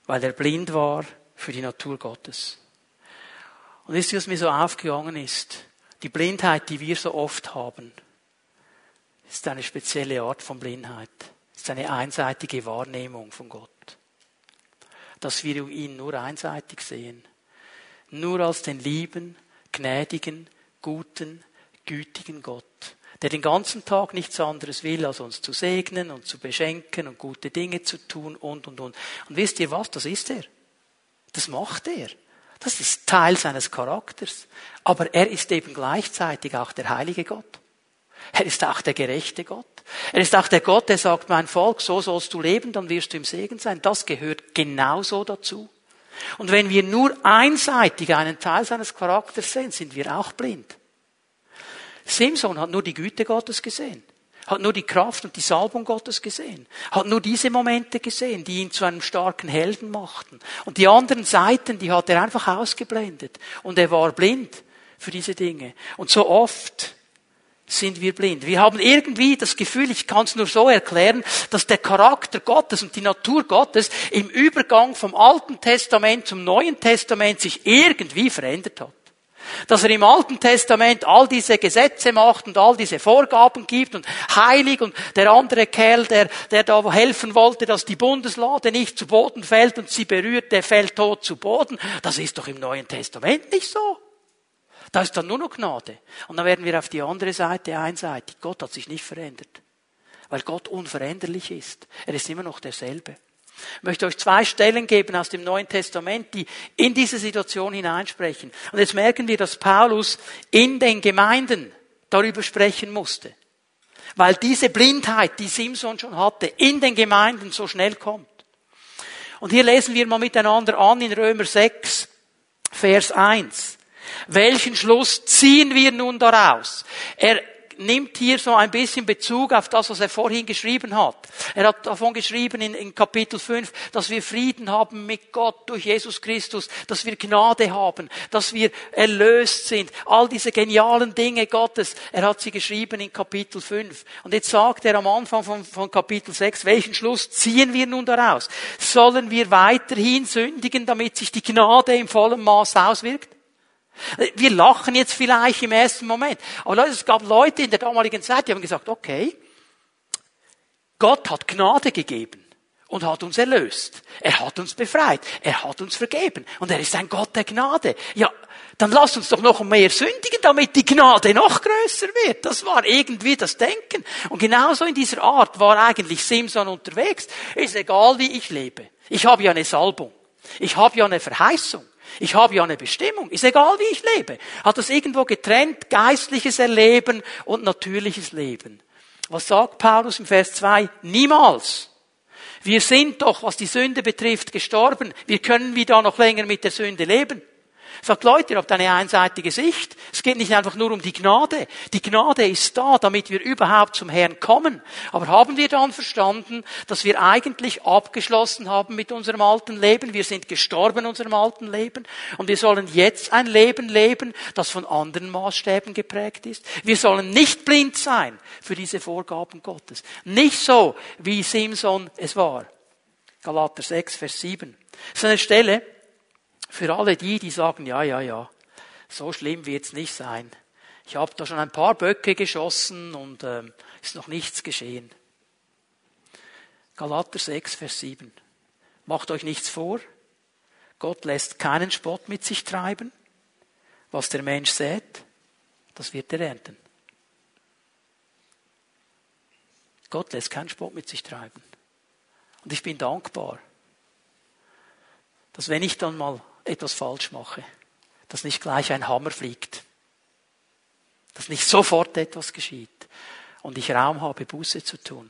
[SPEAKER 1] Weil er blind war für die Natur Gottes. Und wisst ihr, was mir so aufgegangen ist? Die Blindheit, die wir so oft haben, ist eine spezielle Art von Blindheit eine einseitige Wahrnehmung von Gott. Dass wir ihn nur einseitig sehen. Nur als den lieben, gnädigen, guten, gütigen Gott, der den ganzen Tag nichts anderes will, als uns zu segnen und zu beschenken und gute Dinge zu tun und, und, und. Und wisst ihr was? Das ist er. Das macht er. Das ist Teil seines Charakters. Aber er ist eben gleichzeitig auch der heilige Gott. Er ist auch der gerechte Gott. Er ist auch der Gott, der sagt, mein Volk, so sollst du leben, dann wirst du im Segen sein. Das gehört genauso dazu. Und wenn wir nur einseitig einen Teil seines Charakters sehen, sind wir auch blind. Simson hat nur die Güte Gottes gesehen, hat nur die Kraft und die Salbung Gottes gesehen, hat nur diese Momente gesehen, die ihn zu einem starken Helden machten. Und die anderen Seiten, die hat er einfach ausgeblendet. Und er war blind für diese Dinge. Und so oft sind wir blind. Wir haben irgendwie das Gefühl, ich kann es nur so erklären, dass der Charakter Gottes und die Natur Gottes im Übergang vom Alten Testament zum Neuen Testament sich irgendwie verändert hat. Dass er im Alten Testament all diese Gesetze macht und all diese Vorgaben gibt und heilig und der andere Kerl, der, der da helfen wollte, dass die Bundeslade nicht zu Boden fällt und sie berührt, der fällt tot zu Boden. Das ist doch im Neuen Testament nicht so. Da ist dann nur noch Gnade. Und dann werden wir auf die andere Seite einseitig. Gott hat sich nicht verändert. Weil Gott unveränderlich ist. Er ist immer noch derselbe. Ich möchte euch zwei Stellen geben aus dem Neuen Testament, die in diese Situation hineinsprechen. Und jetzt merken wir, dass Paulus in den Gemeinden darüber sprechen musste. Weil diese Blindheit, die Simson schon hatte, in den Gemeinden so schnell kommt. Und hier lesen wir mal miteinander an in Römer 6, Vers 1. Welchen Schluss ziehen wir nun daraus? Er nimmt hier so ein bisschen Bezug auf das, was er vorhin geschrieben hat. Er hat davon geschrieben in, in, Kapitel 5, dass wir Frieden haben mit Gott durch Jesus Christus, dass wir Gnade haben, dass wir erlöst sind. All diese genialen Dinge Gottes, er hat sie geschrieben in Kapitel 5. Und jetzt sagt er am Anfang von, von Kapitel 6, welchen Schluss ziehen wir nun daraus? Sollen wir weiterhin sündigen, damit sich die Gnade im vollen Maß auswirkt? Wir lachen jetzt vielleicht im ersten Moment. Aber Leute, es gab Leute in der damaligen Zeit, die haben gesagt, okay, Gott hat Gnade gegeben und hat uns erlöst. Er hat uns befreit. Er hat uns vergeben. Und er ist ein Gott der Gnade. Ja, dann lass uns doch noch mehr sündigen, damit die Gnade noch größer wird. Das war irgendwie das Denken. Und genauso in dieser Art war eigentlich Simson unterwegs. Ist egal, wie ich lebe. Ich habe ja eine Salbung. Ich habe ja eine Verheißung. Ich habe ja eine Bestimmung. Ist egal, wie ich lebe. Hat das irgendwo getrennt, geistliches Erleben und natürliches Leben. Was sagt Paulus im Vers 2? Niemals. Wir sind doch, was die Sünde betrifft, gestorben. Wir können wieder noch länger mit der Sünde leben. Sagt Leute, ihr habt eine einseitige Sicht. Es geht nicht einfach nur um die Gnade. Die Gnade ist da, damit wir überhaupt zum Herrn kommen. Aber haben wir dann verstanden, dass wir eigentlich abgeschlossen haben mit unserem alten Leben? Wir sind gestorben in unserem alten Leben und wir sollen jetzt ein Leben leben, das von anderen Maßstäben geprägt ist. Wir sollen nicht blind sein für diese Vorgaben Gottes. Nicht so, wie Simson es war. Galater 6, Vers 7. Das ist eine Stelle, für alle die, die sagen, ja, ja, ja, so schlimm wird's nicht sein. Ich habe da schon ein paar Böcke geschossen und ähm, ist noch nichts geschehen. Galater 6, Vers 7. Macht euch nichts vor. Gott lässt keinen Spott mit sich treiben. Was der Mensch sät, das wird er ernten. Gott lässt keinen Spott mit sich treiben. Und ich bin dankbar, dass wenn ich dann mal etwas falsch mache, dass nicht gleich ein Hammer fliegt, dass nicht sofort etwas geschieht und ich Raum habe, Buße zu tun.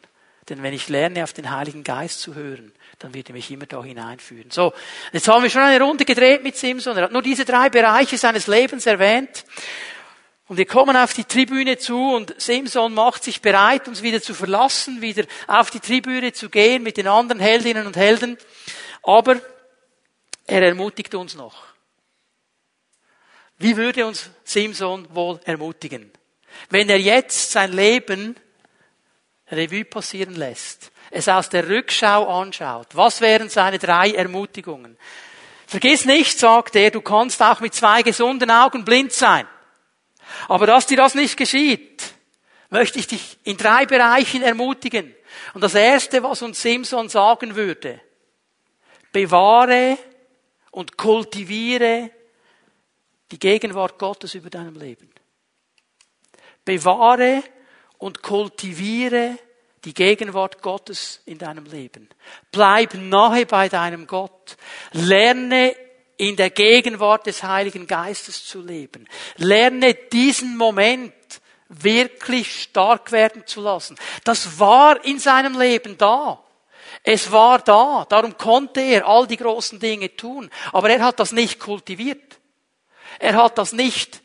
[SPEAKER 1] Denn wenn ich lerne, auf den Heiligen Geist zu hören, dann wird er mich immer da hineinführen. So, jetzt haben wir schon eine Runde gedreht mit Simson. Er hat nur diese drei Bereiche seines Lebens erwähnt. Und wir kommen auf die Tribüne zu und Simson macht sich bereit, uns wieder zu verlassen, wieder auf die Tribüne zu gehen mit den anderen Heldinnen und Helden. Aber er ermutigt uns noch. Wie würde uns Simson wohl ermutigen? Wenn er jetzt sein Leben Revue passieren lässt, es aus der Rückschau anschaut, was wären seine drei Ermutigungen? Vergiss nicht, sagt er, du kannst auch mit zwei gesunden Augen blind sein. Aber dass dir das nicht geschieht, möchte ich dich in drei Bereichen ermutigen. Und das erste, was uns Simson sagen würde, bewahre und kultiviere die Gegenwart Gottes über deinem Leben. Bewahre und kultiviere die Gegenwart Gottes in deinem Leben. Bleib nahe bei deinem Gott. Lerne in der Gegenwart des Heiligen Geistes zu leben. Lerne diesen Moment wirklich stark werden zu lassen. Das war in seinem Leben da. Es war da, darum konnte er all die großen Dinge tun. Aber er hat das nicht kultiviert. Er hat das nicht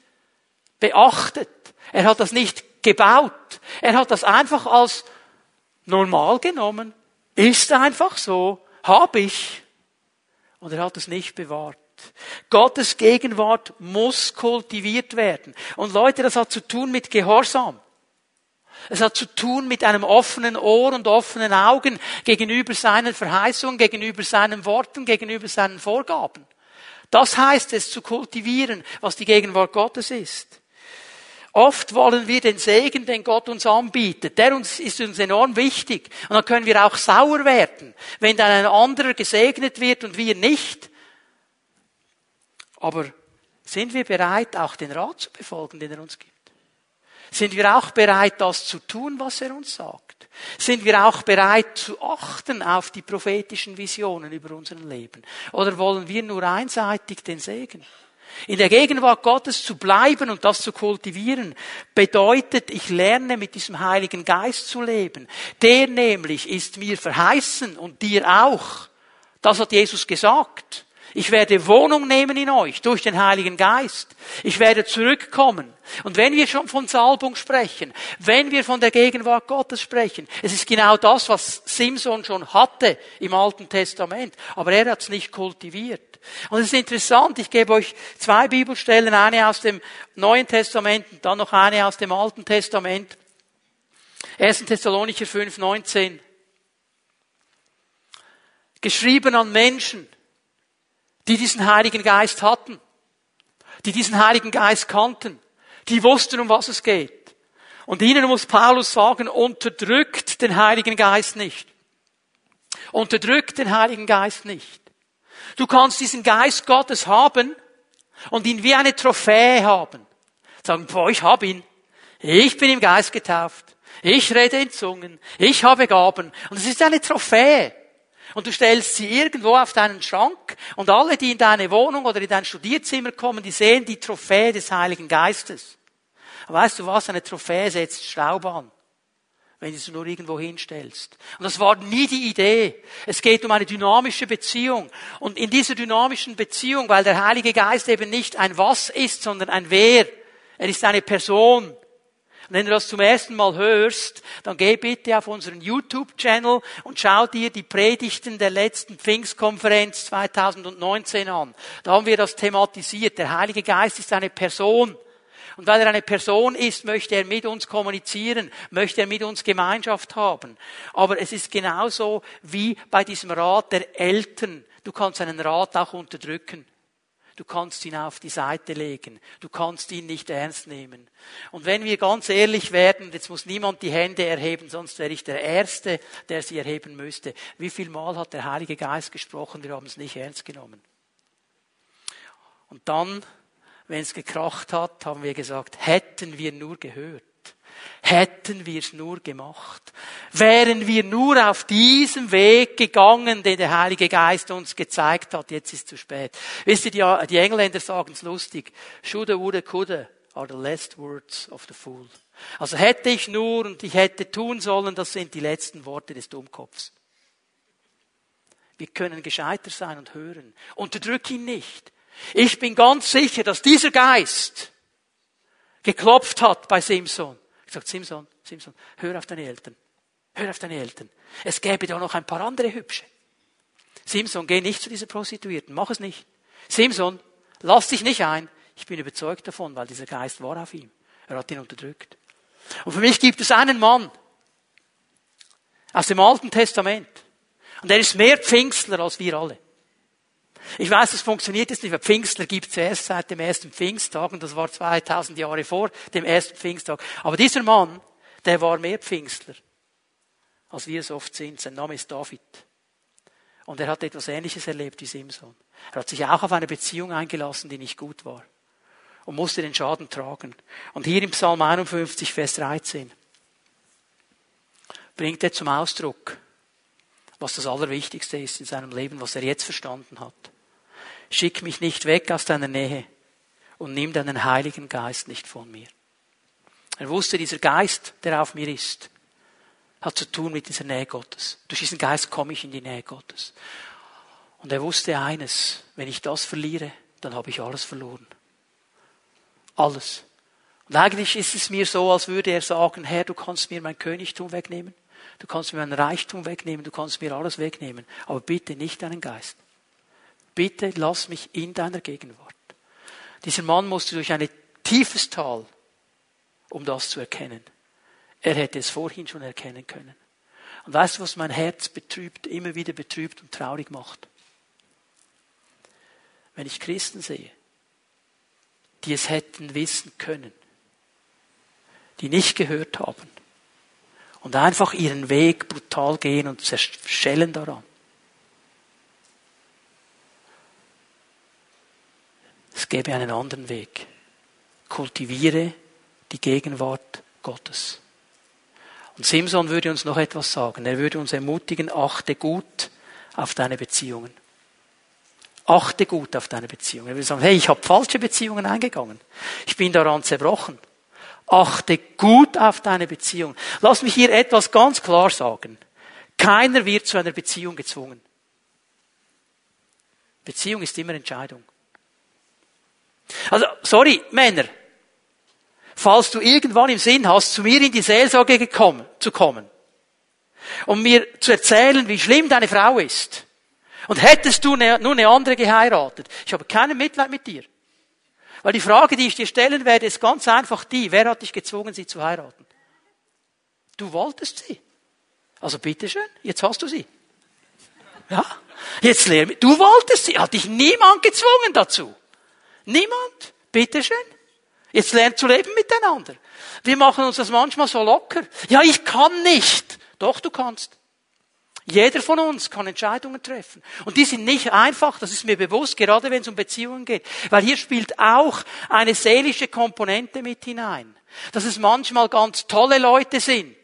[SPEAKER 1] beachtet. Er hat das nicht gebaut. Er hat das einfach als normal genommen. Ist einfach so. Hab ich. Und er hat es nicht bewahrt. Gottes Gegenwart muss kultiviert werden. Und Leute, das hat zu tun mit Gehorsam. Es hat zu tun mit einem offenen Ohr und offenen Augen gegenüber seinen Verheißungen, gegenüber seinen Worten, gegenüber seinen Vorgaben. Das heißt es zu kultivieren, was die Gegenwart Gottes ist. Oft wollen wir den Segen, den Gott uns anbietet. Der uns, ist uns enorm wichtig. Und dann können wir auch sauer werden, wenn dann ein anderer gesegnet wird und wir nicht. Aber sind wir bereit, auch den Rat zu befolgen, den er uns gibt? Sind wir auch bereit, das zu tun, was er uns sagt? Sind wir auch bereit zu achten auf die prophetischen Visionen über unser Leben? Oder wollen wir nur einseitig den Segen? In der Gegenwart Gottes zu bleiben und das zu kultivieren, bedeutet, ich lerne mit diesem Heiligen Geist zu leben. Der nämlich ist mir verheißen und dir auch. Das hat Jesus gesagt. Ich werde Wohnung nehmen in euch durch den Heiligen Geist. Ich werde zurückkommen. Und wenn wir schon von Salbung sprechen, wenn wir von der Gegenwart Gottes sprechen, es ist genau das, was Simson schon hatte im Alten Testament, aber er hat es nicht kultiviert. Und es ist interessant, ich gebe euch zwei Bibelstellen, eine aus dem Neuen Testament und dann noch eine aus dem Alten Testament. 1. Thessalonicher 5, 19. Geschrieben an Menschen, die diesen Heiligen Geist hatten, die diesen Heiligen Geist kannten, die wussten, um was es geht. Und ihnen muss Paulus sagen, unterdrückt den Heiligen Geist nicht. Unterdrückt den Heiligen Geist nicht. Du kannst diesen Geist Gottes haben und ihn wie eine Trophäe haben. Sagen, boah, ich habe ihn. Ich bin im Geist getauft. Ich rede in Zungen. Ich habe Gaben. Und es ist eine Trophäe. Und du stellst sie irgendwo auf deinen Schrank und alle, die in deine Wohnung oder in dein Studierzimmer kommen, die sehen die Trophäe des Heiligen Geistes. Weißt du was? Eine Trophäe setzt Staub an wenn du es nur irgendwo hinstellst. Und das war nie die Idee. Es geht um eine dynamische Beziehung. Und in dieser dynamischen Beziehung, weil der Heilige Geist eben nicht ein Was ist, sondern ein Wer. Er ist eine Person. Und wenn du das zum ersten Mal hörst, dann geh bitte auf unseren YouTube-Channel und schau dir die Predigten der letzten Pfingstkonferenz 2019 an. Da haben wir das thematisiert. Der Heilige Geist ist eine Person. Und weil er eine Person ist, möchte er mit uns kommunizieren, möchte er mit uns Gemeinschaft haben. Aber es ist genauso wie bei diesem Rat der Eltern. Du kannst einen Rat auch unterdrücken. Du kannst ihn auf die Seite legen. Du kannst ihn nicht ernst nehmen. Und wenn wir ganz ehrlich werden, jetzt muss niemand die Hände erheben, sonst wäre ich der Erste, der sie erheben müsste. Wie viel Mal hat der Heilige Geist gesprochen? Wir haben es nicht ernst genommen. Und dann wenn es gekracht hat, haben wir gesagt, hätten wir nur gehört. Hätten wir es nur gemacht. Wären wir nur auf diesem Weg gegangen, den der Heilige Geist uns gezeigt hat, jetzt ist zu spät. Wisst ihr, die, die Engländer sagen es lustig. Shoulda, woulda, coulda are the last words of the fool. Also hätte ich nur und ich hätte tun sollen, das sind die letzten Worte des Dummkopfs. Wir können gescheiter sein und hören. Unterdrück ihn nicht. Ich bin ganz sicher, dass dieser Geist geklopft hat bei Simson. Sage, Simson, Simson, hör auf deine Eltern. Hör auf deine Eltern. Es gäbe da noch ein paar andere Hübsche. Simson, geh nicht zu dieser Prostituierten. Mach es nicht. Simson, lass dich nicht ein. Ich bin überzeugt davon, weil dieser Geist war auf ihm. Er hat ihn unterdrückt. Und für mich gibt es einen Mann aus dem Alten Testament. Und er ist mehr Pfingstler als wir alle. Ich weiß, es funktioniert jetzt nicht, weil Pfingstler gibt es erst seit dem ersten Pfingsttag und das war 2000 Jahre vor dem ersten Pfingsttag. Aber dieser Mann, der war mehr Pfingstler, als wir es oft sind. Sein Name ist David. Und er hat etwas Ähnliches erlebt wie Simson. Er hat sich auch auf eine Beziehung eingelassen, die nicht gut war. Und musste den Schaden tragen. Und hier im Psalm 51, Vers 13 bringt er zum Ausdruck, was das Allerwichtigste ist in seinem Leben, was er jetzt verstanden hat. Schick mich nicht weg aus deiner Nähe und nimm deinen Heiligen Geist nicht von mir. Er wusste, dieser Geist, der auf mir ist, hat zu tun mit dieser Nähe Gottes. Durch diesen Geist komme ich in die Nähe Gottes. Und er wusste eines, wenn ich das verliere, dann habe ich alles verloren. Alles. Und eigentlich ist es mir so, als würde er sagen, Herr, du kannst mir mein Königtum wegnehmen, du kannst mir mein Reichtum wegnehmen, du kannst mir alles wegnehmen, aber bitte nicht deinen Geist. Bitte lass mich in deiner Gegenwart. Dieser Mann musste durch ein tiefes Tal, um das zu erkennen. Er hätte es vorhin schon erkennen können. Und weißt du, was mein Herz betrübt, immer wieder betrübt und traurig macht? Wenn ich Christen sehe, die es hätten wissen können, die nicht gehört haben und einfach ihren Weg brutal gehen und zerschellen daran. Es gäbe einen anderen Weg. Kultiviere die Gegenwart Gottes. Und Simson würde uns noch etwas sagen. Er würde uns ermutigen, achte gut auf deine Beziehungen. Achte gut auf deine Beziehungen. Er würde sagen, hey, ich habe falsche Beziehungen eingegangen. Ich bin daran zerbrochen. Achte gut auf deine Beziehung. Lass mich hier etwas ganz klar sagen. Keiner wird zu einer Beziehung gezwungen. Beziehung ist immer Entscheidung. Also, sorry, Männer. Falls du irgendwann im Sinn hast, zu mir in die Seelsorge gekommen, zu kommen, um mir zu erzählen, wie schlimm deine Frau ist, und hättest du nur eine andere geheiratet, ich habe keinen Mitleid mit dir. Weil die Frage, die ich dir stellen werde, ist ganz einfach die, wer hat dich gezwungen, sie zu heiraten? Du wolltest sie. Also bitteschön, jetzt hast du sie. Ja? Jetzt lehr mich. Du wolltest sie. Hat dich niemand gezwungen dazu. Niemand. Bitteschön. Jetzt lernt zu leben miteinander. Wir machen uns das manchmal so locker. Ja, ich kann nicht. Doch, du kannst. Jeder von uns kann Entscheidungen treffen. Und die sind nicht einfach, das ist mir bewusst, gerade wenn es um Beziehungen geht. Weil hier spielt auch eine seelische Komponente mit hinein. Dass es manchmal ganz tolle Leute sind,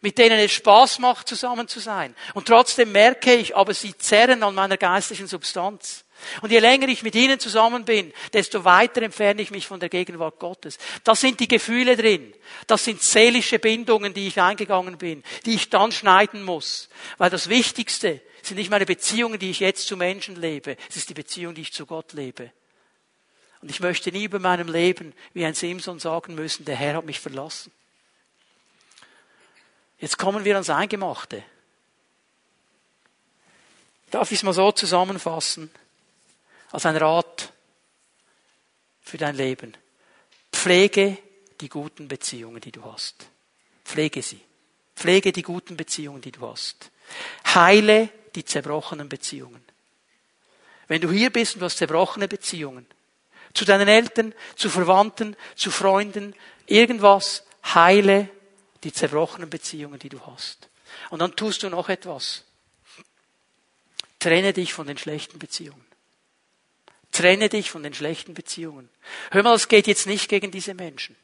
[SPEAKER 1] mit denen es Spaß macht, zusammen zu sein. Und trotzdem merke ich, aber sie zerren an meiner geistlichen Substanz. Und je länger ich mit ihnen zusammen bin, desto weiter entferne ich mich von der Gegenwart Gottes. Das sind die Gefühle drin. Das sind seelische Bindungen, die ich eingegangen bin, die ich dann schneiden muss. Weil das Wichtigste sind nicht meine Beziehungen, die ich jetzt zu Menschen lebe. Es ist die Beziehung, die ich zu Gott lebe. Und ich möchte nie über meinem Leben wie ein Simson sagen müssen, der Herr hat mich verlassen. Jetzt kommen wir ans Eingemachte. Darf ich es mal so zusammenfassen? Als ein Rat für dein Leben. Pflege die guten Beziehungen, die du hast. Pflege sie. Pflege die guten Beziehungen, die du hast. Heile die zerbrochenen Beziehungen. Wenn du hier bist und du hast zerbrochene Beziehungen, zu deinen Eltern, zu Verwandten, zu Freunden, irgendwas, heile die zerbrochenen Beziehungen, die du hast. Und dann tust du noch etwas. Trenne dich von den schlechten Beziehungen. Trenne dich von den schlechten Beziehungen. Hör mal, es geht jetzt nicht gegen diese Menschen.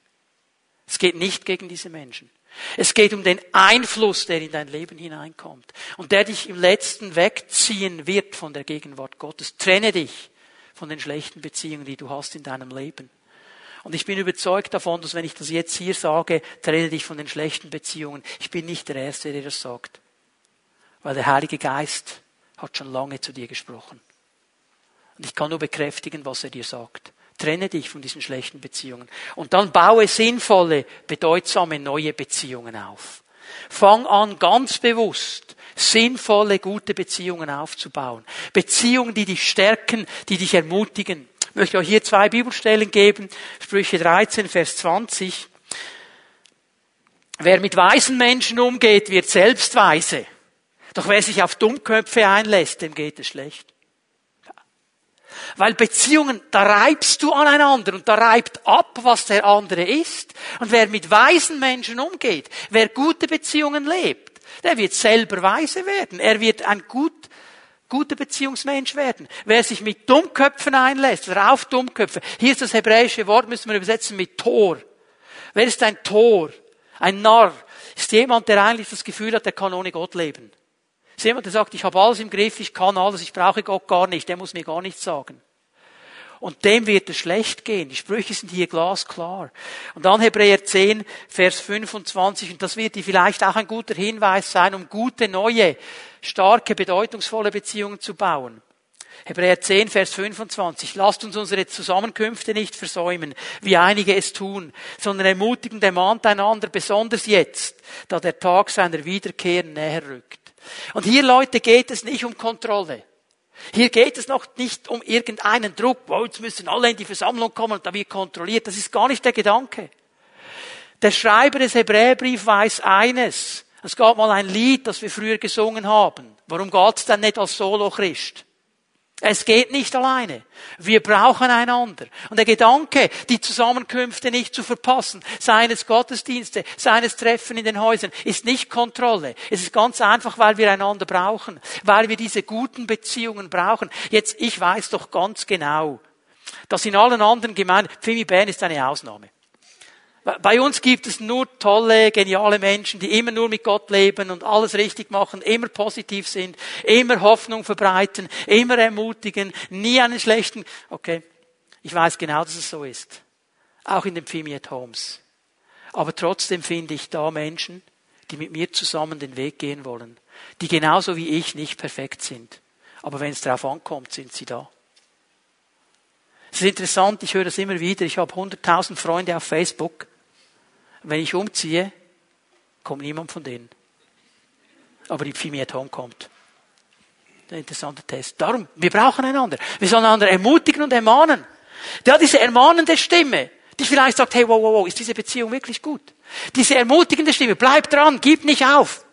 [SPEAKER 1] Es geht nicht gegen diese Menschen. Es geht um den Einfluss, der in dein Leben hineinkommt und der dich im letzten wegziehen wird von der Gegenwart Gottes. Trenne dich von den schlechten Beziehungen, die du hast in deinem Leben. Und ich bin überzeugt davon, dass wenn ich das jetzt hier sage, trenne dich von den schlechten Beziehungen, ich bin nicht der Erste, der das sagt. Weil der Heilige Geist hat schon lange zu dir gesprochen. Und ich kann nur bekräftigen, was er dir sagt. Trenne dich von diesen schlechten Beziehungen. Und dann baue sinnvolle, bedeutsame neue Beziehungen auf. Fang an, ganz bewusst sinnvolle, gute Beziehungen aufzubauen. Beziehungen, die dich stärken, die dich ermutigen. Ich möchte euch hier zwei Bibelstellen geben. Sprüche 13, Vers 20. Wer mit weisen Menschen umgeht, wird selbst weise. Doch wer sich auf Dummköpfe einlässt, dem geht es schlecht. Weil Beziehungen, da reibst du aneinander und da reibt ab, was der andere ist. Und wer mit weisen Menschen umgeht, wer gute Beziehungen lebt, der wird selber weise werden. Er wird ein gut, guter Beziehungsmensch werden. Wer sich mit Dummköpfen einlässt, oder auf Dummköpfe, hier ist das hebräische Wort, müssen wir übersetzen mit Tor. Wer ist ein Tor? Ein Narr? Ist jemand, der eigentlich das Gefühl hat, der kann ohne Gott leben. Ist jemand, der sagt, ich habe alles im Griff, ich kann alles, ich brauche Gott gar nicht, der muss mir gar nichts sagen. Und dem wird es schlecht gehen. Die Sprüche sind hier glasklar. Und dann Hebräer 10, Vers 25, und das wird dir vielleicht auch ein guter Hinweis sein, um gute, neue, starke, bedeutungsvolle Beziehungen zu bauen. Hebräer 10, Vers 25. Lasst uns unsere Zusammenkünfte nicht versäumen, wie einige es tun, sondern ermutigen, ermahnt einander, besonders jetzt, da der Tag seiner Wiederkehr näher rückt. Und hier, Leute, geht es nicht um Kontrolle. Hier geht es noch nicht um irgendeinen Druck, wow, jetzt müssen alle in die Versammlung kommen und da wird kontrolliert. Das ist gar nicht der Gedanke. Der Schreiber des Hebräerbriefs weiß eines. Es gab mal ein Lied, das wir früher gesungen haben. Warum geht's denn nicht als Solo-Christ? Es geht nicht alleine. Wir brauchen einander. Und der Gedanke, die Zusammenkünfte nicht zu verpassen, seines Gottesdienste, seines Treffen in den Häusern, ist nicht Kontrolle. Es ist ganz einfach, weil wir einander brauchen, weil wir diese guten Beziehungen brauchen. Jetzt, ich weiß doch ganz genau, dass in allen anderen Gemeinden, Fimi Bern ist eine Ausnahme. Bei uns gibt es nur tolle, geniale Menschen, die immer nur mit Gott leben und alles richtig machen, immer positiv sind, immer Hoffnung verbreiten, immer ermutigen, nie einen schlechten. Okay, ich weiß genau, dass es so ist. Auch in den Fimiet Homes. Aber trotzdem finde ich da Menschen, die mit mir zusammen den Weg gehen wollen, die genauso wie ich nicht perfekt sind. Aber wenn es darauf ankommt, sind sie da. Es ist interessant, ich höre das immer wieder. Ich habe 100.000 Freunde auf Facebook. Wenn ich umziehe, kommt niemand von denen. Aber die Pfimi at Home kommt. Ein interessanter Test. Darum, wir brauchen einander. Wir sollen einander ermutigen und ermahnen. Der hat diese ermahnende Stimme, die vielleicht sagt, hey, wow, wow, wow, ist diese Beziehung wirklich gut? Diese ermutigende Stimme, bleib dran, gib nicht auf.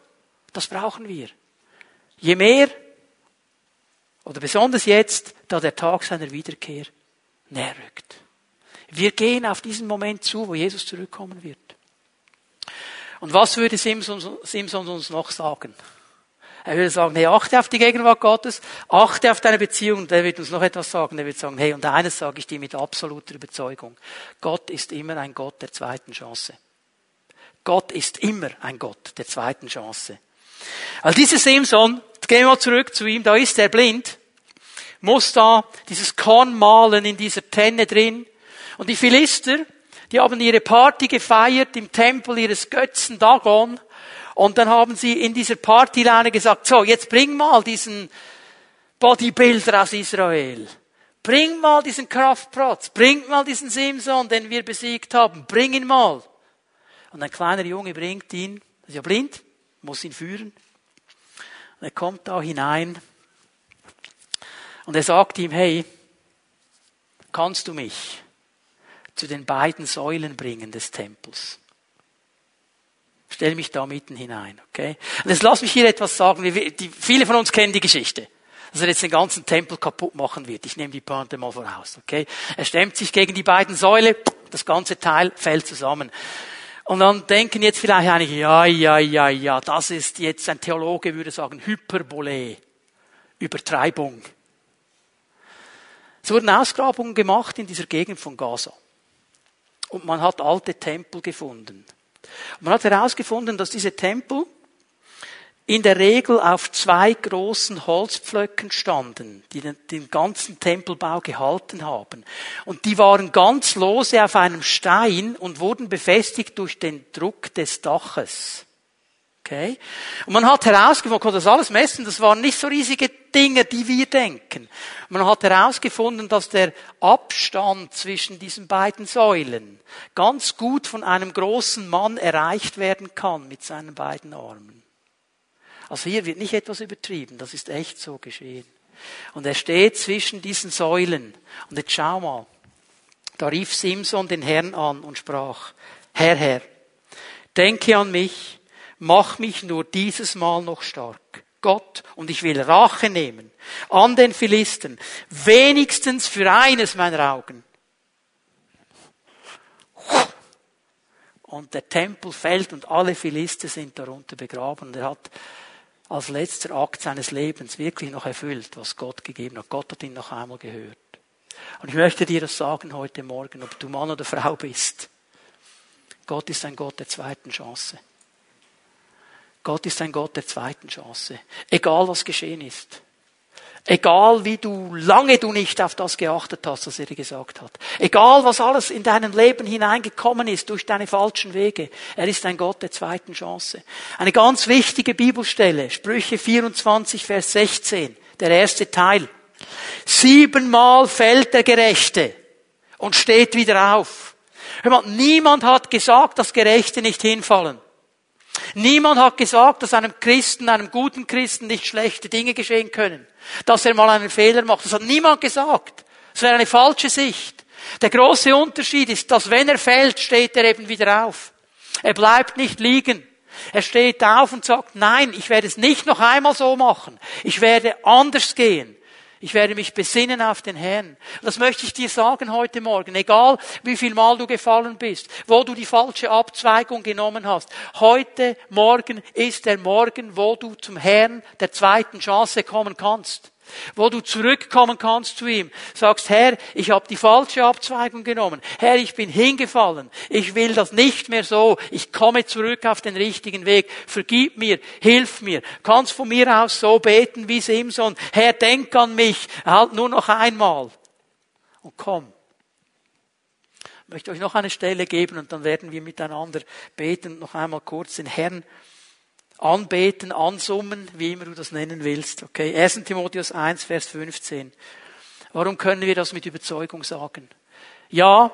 [SPEAKER 1] Das brauchen wir. Je mehr, oder besonders jetzt, da der Tag seiner Wiederkehr näher rückt. Wir gehen auf diesen Moment zu, wo Jesus zurückkommen wird. Und was würde Simpson, Simpson uns noch sagen? Er würde sagen, hey, achte auf die Gegenwart Gottes, achte auf deine Beziehung. Und er wird uns noch etwas sagen. Er wird sagen, hey, und eines sage ich dir mit absoluter Überzeugung. Gott ist immer ein Gott der zweiten Chance. Gott ist immer ein Gott der zweiten Chance. Weil dieser Simson, gehen wir mal zurück zu ihm, da ist er blind, muss da dieses Korn malen in dieser Tenne drin. Und die Philister, die haben ihre Party gefeiert im Tempel ihres Götzen Dagon. Und dann haben sie in dieser Partyleine gesagt, so, jetzt bring mal diesen Bodybuilder aus Israel. Bring mal diesen Kraftprotz. Bring mal diesen Simson, den wir besiegt haben. Bring ihn mal. Und ein kleiner Junge bringt ihn. Ist ja blind, muss ihn führen. Und er kommt da hinein. Und er sagt ihm, hey, kannst du mich zu den beiden Säulen bringen des Tempels. Stell mich da mitten hinein, okay? Und jetzt lass mich hier etwas sagen. Die, viele von uns kennen die Geschichte. Dass er jetzt den ganzen Tempel kaputt machen wird. Ich nehme die Pointe mal voraus, okay? Er stemmt sich gegen die beiden Säule, das ganze Teil fällt zusammen. Und dann denken jetzt vielleicht einige, ja, ja, ja, ja, das ist jetzt, ein Theologe würde sagen, Hyperbole, Übertreibung. Es wurden Ausgrabungen gemacht in dieser Gegend von Gaza. Und man hat alte Tempel gefunden. Man hat herausgefunden, dass diese Tempel in der Regel auf zwei großen Holzpflöcken standen, die den, den, ganzen Tempelbau gehalten haben. Und die waren ganz lose auf einem Stein und wurden befestigt durch den Druck des Daches. Okay? Und man hat herausgefunden, man konnte das alles messen, das waren nicht so riesige Dinge, die wir denken. Man hat herausgefunden, dass der Abstand zwischen diesen beiden Säulen ganz gut von einem großen Mann erreicht werden kann mit seinen beiden Armen. Also hier wird nicht etwas übertrieben, das ist echt so geschehen. Und er steht zwischen diesen Säulen. Und jetzt schau mal. Da rief Simson den Herrn an und sprach, Herr, Herr, denke an mich mach mich nur dieses Mal noch stark. Gott, und ich will Rache nehmen an den Philisten, wenigstens für eines meiner Augen. Und der Tempel fällt und alle Philister sind darunter begraben. Und er hat als letzter Akt seines Lebens wirklich noch erfüllt, was Gott gegeben hat. Gott hat ihn noch einmal gehört. Und ich möchte dir das sagen heute Morgen, ob du Mann oder Frau bist. Gott ist ein Gott der zweiten Chance. Gott ist ein Gott der zweiten Chance. Egal was geschehen ist. Egal wie du lange du nicht auf das geachtet hast, was er dir gesagt hat. Egal was alles in deinem Leben hineingekommen ist durch deine falschen Wege. Er ist ein Gott der zweiten Chance. Eine ganz wichtige Bibelstelle. Sprüche 24, Vers 16. Der erste Teil. Siebenmal fällt der Gerechte und steht wieder auf. Hör mal, niemand hat gesagt, dass Gerechte nicht hinfallen. Niemand hat gesagt, dass einem Christen, einem guten Christen nicht schlechte Dinge geschehen können. Dass er mal einen Fehler macht. Das hat niemand gesagt. Das wäre eine falsche Sicht. Der große Unterschied ist, dass wenn er fällt, steht er eben wieder auf. Er bleibt nicht liegen. Er steht auf und sagt, nein, ich werde es nicht noch einmal so machen. Ich werde anders gehen. Ich werde mich besinnen auf den Herrn. Das möchte ich dir sagen heute Morgen. Egal, wie viel Mal du gefallen bist, wo du die falsche Abzweigung genommen hast. Heute, morgen ist der Morgen, wo du zum Herrn der zweiten Chance kommen kannst wo du zurückkommen kannst zu ihm. Sagst, Herr, ich habe die falsche Abzweigung genommen. Herr, ich bin hingefallen. Ich will das nicht mehr so. Ich komme zurück auf den richtigen Weg. Vergib mir, hilf mir. Kannst von mir aus so beten wie Simson. Herr, denk an mich. Halt nur noch einmal. Und komm. Ich möchte euch noch eine Stelle geben und dann werden wir miteinander beten. Noch einmal kurz den Herrn anbeten, ansummen, wie immer du das nennen willst. Okay, 1. Timotheus 1, Vers 15. Warum können wir das mit Überzeugung sagen? Ja,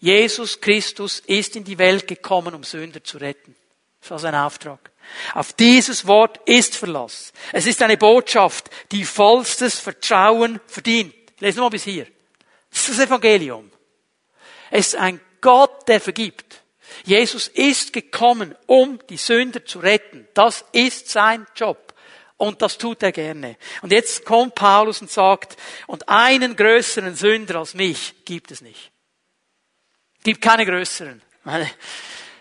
[SPEAKER 1] Jesus Christus ist in die Welt gekommen, um Sünder zu retten. Das war sein Auftrag. Auf dieses Wort ist Verlass. Es ist eine Botschaft, die vollstes Vertrauen verdient. Lesen wir mal bis hier. Das ist das Evangelium. Es ist ein Gott, der vergibt. Jesus ist gekommen, um die Sünder zu retten. Das ist sein Job. Und das tut er gerne. Und jetzt kommt Paulus und sagt, und einen größeren Sünder als mich gibt es nicht. Gibt keine größeren.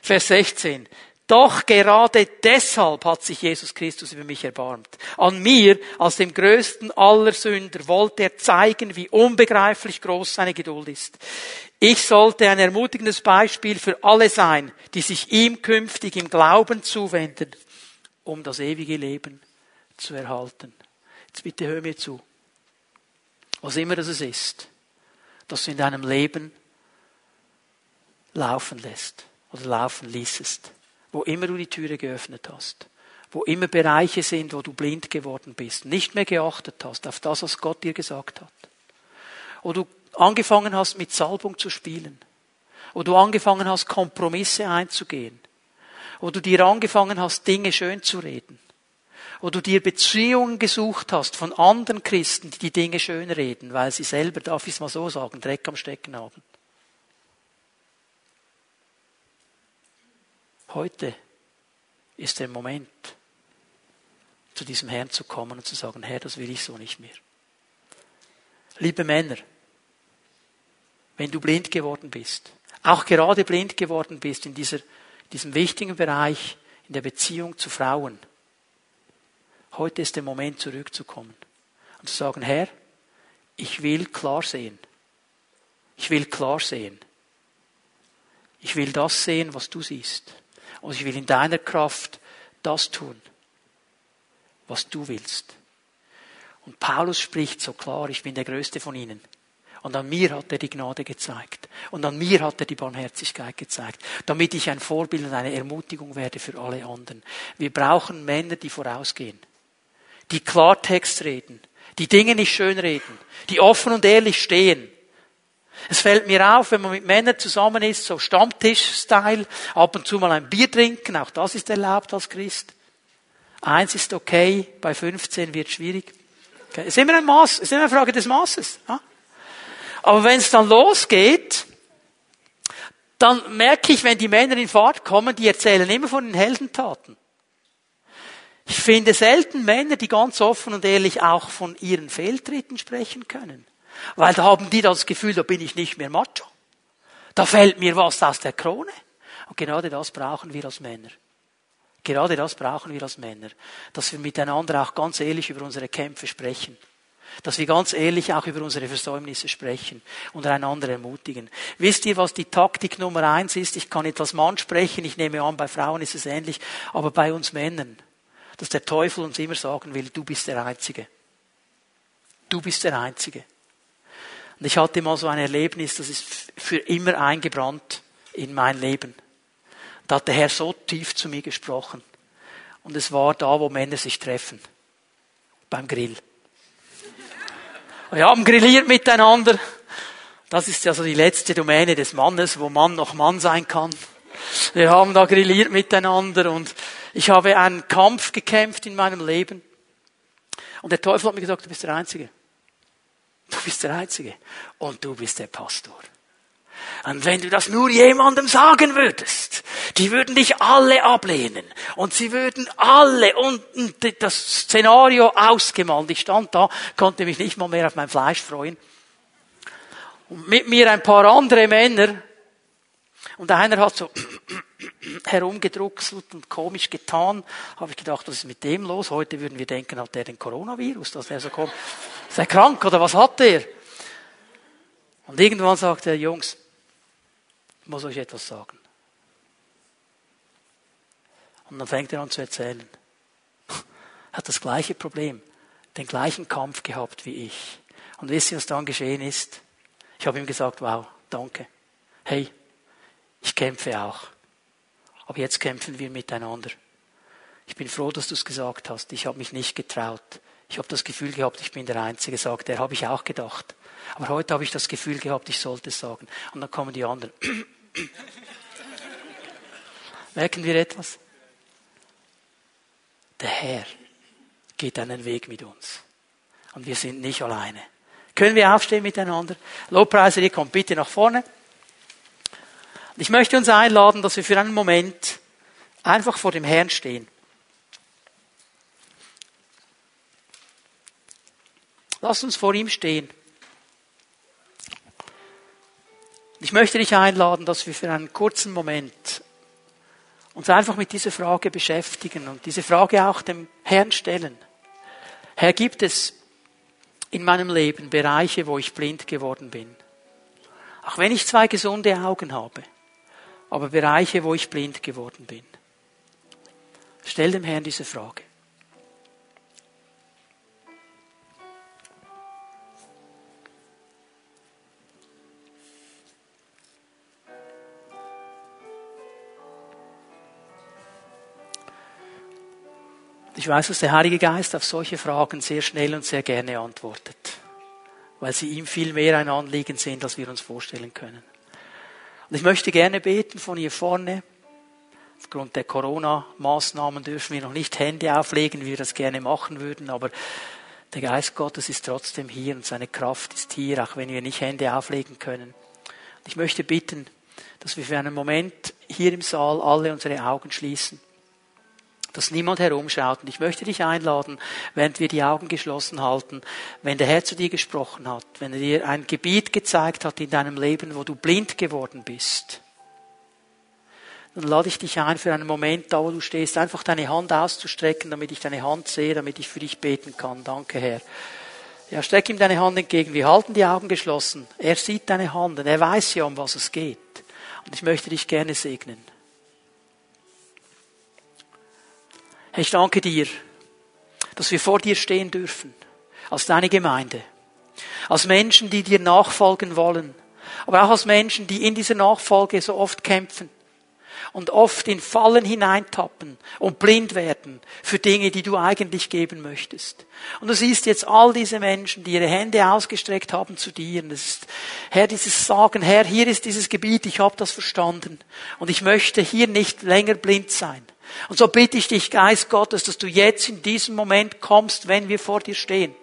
[SPEAKER 1] Vers 16. Doch gerade deshalb hat sich Jesus Christus über mich erbarmt. An mir, als dem größten aller Sünder, wollte er zeigen, wie unbegreiflich groß seine Geduld ist. Ich sollte ein ermutigendes Beispiel für alle sein, die sich ihm künftig im Glauben zuwenden, um das ewige Leben zu erhalten. Jetzt bitte hör mir zu. Was immer das ist, dass du in deinem Leben laufen lässt oder laufen ließest wo immer du die Türe geöffnet hast, wo immer Bereiche sind, wo du blind geworden bist, nicht mehr geachtet hast auf das, was Gott dir gesagt hat, wo du angefangen hast, mit Salbung zu spielen, wo du angefangen hast, Kompromisse einzugehen, wo du dir angefangen hast, Dinge schön zu reden, wo du dir Beziehungen gesucht hast von anderen Christen, die die Dinge schön reden, weil sie selber, darf ich es mal so sagen, Dreck am Stecken haben. Heute ist der Moment, zu diesem Herrn zu kommen und zu sagen, Herr, das will ich so nicht mehr. Liebe Männer, wenn du blind geworden bist, auch gerade blind geworden bist in dieser, diesem wichtigen Bereich, in der Beziehung zu Frauen, heute ist der Moment zurückzukommen und zu sagen, Herr, ich will klar sehen. Ich will klar sehen. Ich will das sehen, was du siehst. Und ich will in deiner Kraft das tun, was du willst. Und Paulus spricht so klar, ich bin der Größte von ihnen. Und an mir hat er die Gnade gezeigt. Und an mir hat er die Barmherzigkeit gezeigt, damit ich ein Vorbild und eine Ermutigung werde für alle anderen. Wir brauchen Männer, die vorausgehen, die Klartext reden, die Dinge nicht schön reden, die offen und ehrlich stehen, es fällt mir auf, wenn man mit Männern zusammen ist, so Stammtisch-Style, ab und zu mal ein Bier trinken, auch das ist erlaubt als Christ. Eins ist okay, bei 15 wird schwierig. Okay. ist immer ein Maß, ist immer eine Frage des Maßes. Ja? Aber wenn es dann losgeht, dann merke ich, wenn die Männer in Fahrt kommen, die erzählen immer von den Heldentaten. Ich finde selten Männer, die ganz offen und ehrlich auch von ihren Fehltritten sprechen können. Weil da haben die das Gefühl, da bin ich nicht mehr macho. Da fällt mir was aus der Krone. Und gerade das brauchen wir als Männer. Gerade das brauchen wir als Männer. Dass wir miteinander auch ganz ehrlich über unsere Kämpfe sprechen. Dass wir ganz ehrlich auch über unsere Versäumnisse sprechen und einander ermutigen. Wisst ihr, was die Taktik Nummer eins ist? Ich kann etwas Mann sprechen, ich nehme an, bei Frauen ist es ähnlich, aber bei uns Männern, dass der Teufel uns immer sagen will, du bist der Einzige. Du bist der Einzige. Und ich hatte mal so ein Erlebnis, das ist für immer eingebrannt in mein Leben. Da hat der Herr so tief zu mir gesprochen. Und es war da, wo Männer sich treffen. Beim Grill. Wir haben grilliert miteinander. Das ist ja so die letzte Domäne des Mannes, wo Mann noch Mann sein kann. Wir haben da grilliert miteinander und Ich habe einen Kampf gekämpft in meinem Leben. Und der Teufel hat mir gesagt, du bist der Einzige. Du bist der Einzige. Und du bist der Pastor. Und wenn du das nur jemandem sagen würdest, die würden dich alle ablehnen. Und sie würden alle unten das Szenario ausgemalt. Ich stand da, konnte mich nicht mal mehr auf mein Fleisch freuen. Und mit mir ein paar andere Männer. Und einer hat so <clears throat> herumgedruckselt und komisch getan. Habe ich gedacht, was ist mit dem los? Heute würden wir denken, hat der den Coronavirus, dass der so kommt. Ist er krank oder was hat der? Und irgendwann sagt er, Jungs, ich muss euch etwas sagen. Und dann fängt er an zu erzählen. Er <laughs> hat das gleiche Problem, den gleichen Kampf gehabt wie ich. Und wisst ihr, was dann geschehen ist? Ich habe ihm gesagt, wow, danke. Hey, ich kämpfe auch. Aber jetzt kämpfen wir miteinander. Ich bin froh, dass du es gesagt hast. Ich habe mich nicht getraut. Ich habe das Gefühl gehabt, ich bin der Einzige, sagt er. Habe ich auch gedacht. Aber heute habe ich das Gefühl gehabt, ich sollte es sagen. Und dann kommen die anderen. <coughs> Merken wir etwas? Der Herr geht einen Weg mit uns. Und wir sind nicht alleine. Können wir aufstehen miteinander? Lobpreiser, ihr kommt bitte nach vorne. Ich möchte uns einladen, dass wir für einen Moment einfach vor dem Herrn stehen. Lass uns vor ihm stehen. Ich möchte dich einladen, dass wir für einen kurzen Moment uns einfach mit dieser Frage beschäftigen und diese Frage auch dem Herrn stellen. Herr, gibt es in meinem Leben Bereiche, wo ich blind geworden bin? Auch wenn ich zwei gesunde Augen habe, aber Bereiche, wo ich blind geworden bin. Stell dem Herrn diese Frage. Ich weiß, dass der Heilige Geist auf solche Fragen sehr schnell und sehr gerne antwortet, weil sie ihm viel mehr ein Anliegen sind, als wir uns vorstellen können. Und ich möchte gerne beten von hier vorne. Aufgrund der Corona-Maßnahmen dürfen wir noch nicht Hände auflegen, wie wir das gerne machen würden, aber der Geist Gottes ist trotzdem hier und seine Kraft ist hier, auch wenn wir nicht Hände auflegen können. Und ich möchte bitten, dass wir für einen Moment hier im Saal alle unsere Augen schließen dass niemand herumschaut. Und ich möchte dich einladen, während wir die Augen geschlossen halten, wenn der Herr zu dir gesprochen hat, wenn er dir ein Gebiet gezeigt hat in deinem Leben, wo du blind geworden bist, dann lade ich dich ein, für einen Moment, da wo du stehst, einfach deine Hand auszustrecken, damit ich deine Hand sehe, damit ich für dich beten kann. Danke, Herr. Ja, streck ihm deine Hand entgegen. Wir halten die Augen geschlossen. Er sieht deine Hand und er weiß ja, um was es geht. Und ich möchte dich gerne segnen. Herr, ich danke dir, dass wir vor dir stehen dürfen, als deine Gemeinde, als Menschen, die dir nachfolgen wollen, aber auch als Menschen, die in dieser Nachfolge so oft kämpfen und oft in Fallen hineintappen und blind werden für Dinge, die du eigentlich geben möchtest. Und du siehst jetzt all diese Menschen, die ihre Hände ausgestreckt haben zu dir. Und das ist, Herr, dieses Sagen, Herr, hier ist dieses Gebiet, ich habe das verstanden. Und ich möchte hier nicht länger blind sein. Und so bitte ich dich, Geist Gottes, dass du jetzt in diesem Moment kommst, wenn wir vor dir stehen.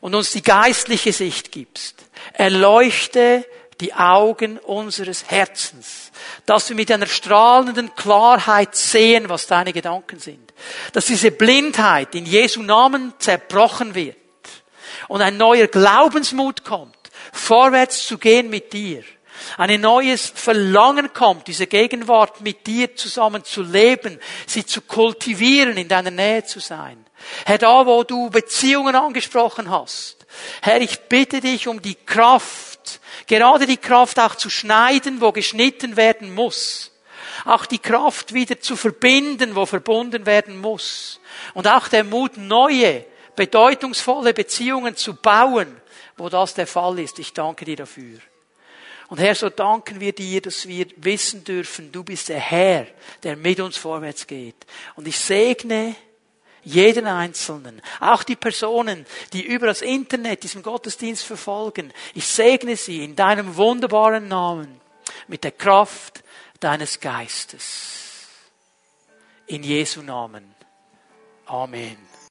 [SPEAKER 1] Und uns die geistliche Sicht gibst. Erleuchte die Augen unseres Herzens, dass wir mit einer strahlenden Klarheit sehen, was deine Gedanken sind. Dass diese Blindheit in Jesu Namen zerbrochen wird und ein neuer Glaubensmut kommt, vorwärts zu gehen mit dir ein neues Verlangen kommt, diese Gegenwart mit dir zusammen zu leben, sie zu kultivieren, in deiner Nähe zu sein. Herr, da wo du Beziehungen angesprochen hast, Herr, ich bitte dich um die Kraft, gerade die Kraft auch zu schneiden, wo geschnitten werden muss. Auch die Kraft wieder zu verbinden, wo verbunden werden muss. Und auch der Mut, neue, bedeutungsvolle Beziehungen zu bauen, wo das der Fall ist. Ich danke dir dafür. Und Herr, so danken wir dir, dass wir wissen dürfen, du bist der Herr, der mit uns vorwärts geht. Und ich segne jeden Einzelnen, auch die Personen, die über das Internet diesen Gottesdienst verfolgen. Ich segne sie in deinem wunderbaren Namen mit der Kraft deines Geistes.
[SPEAKER 2] In Jesu Namen. Amen.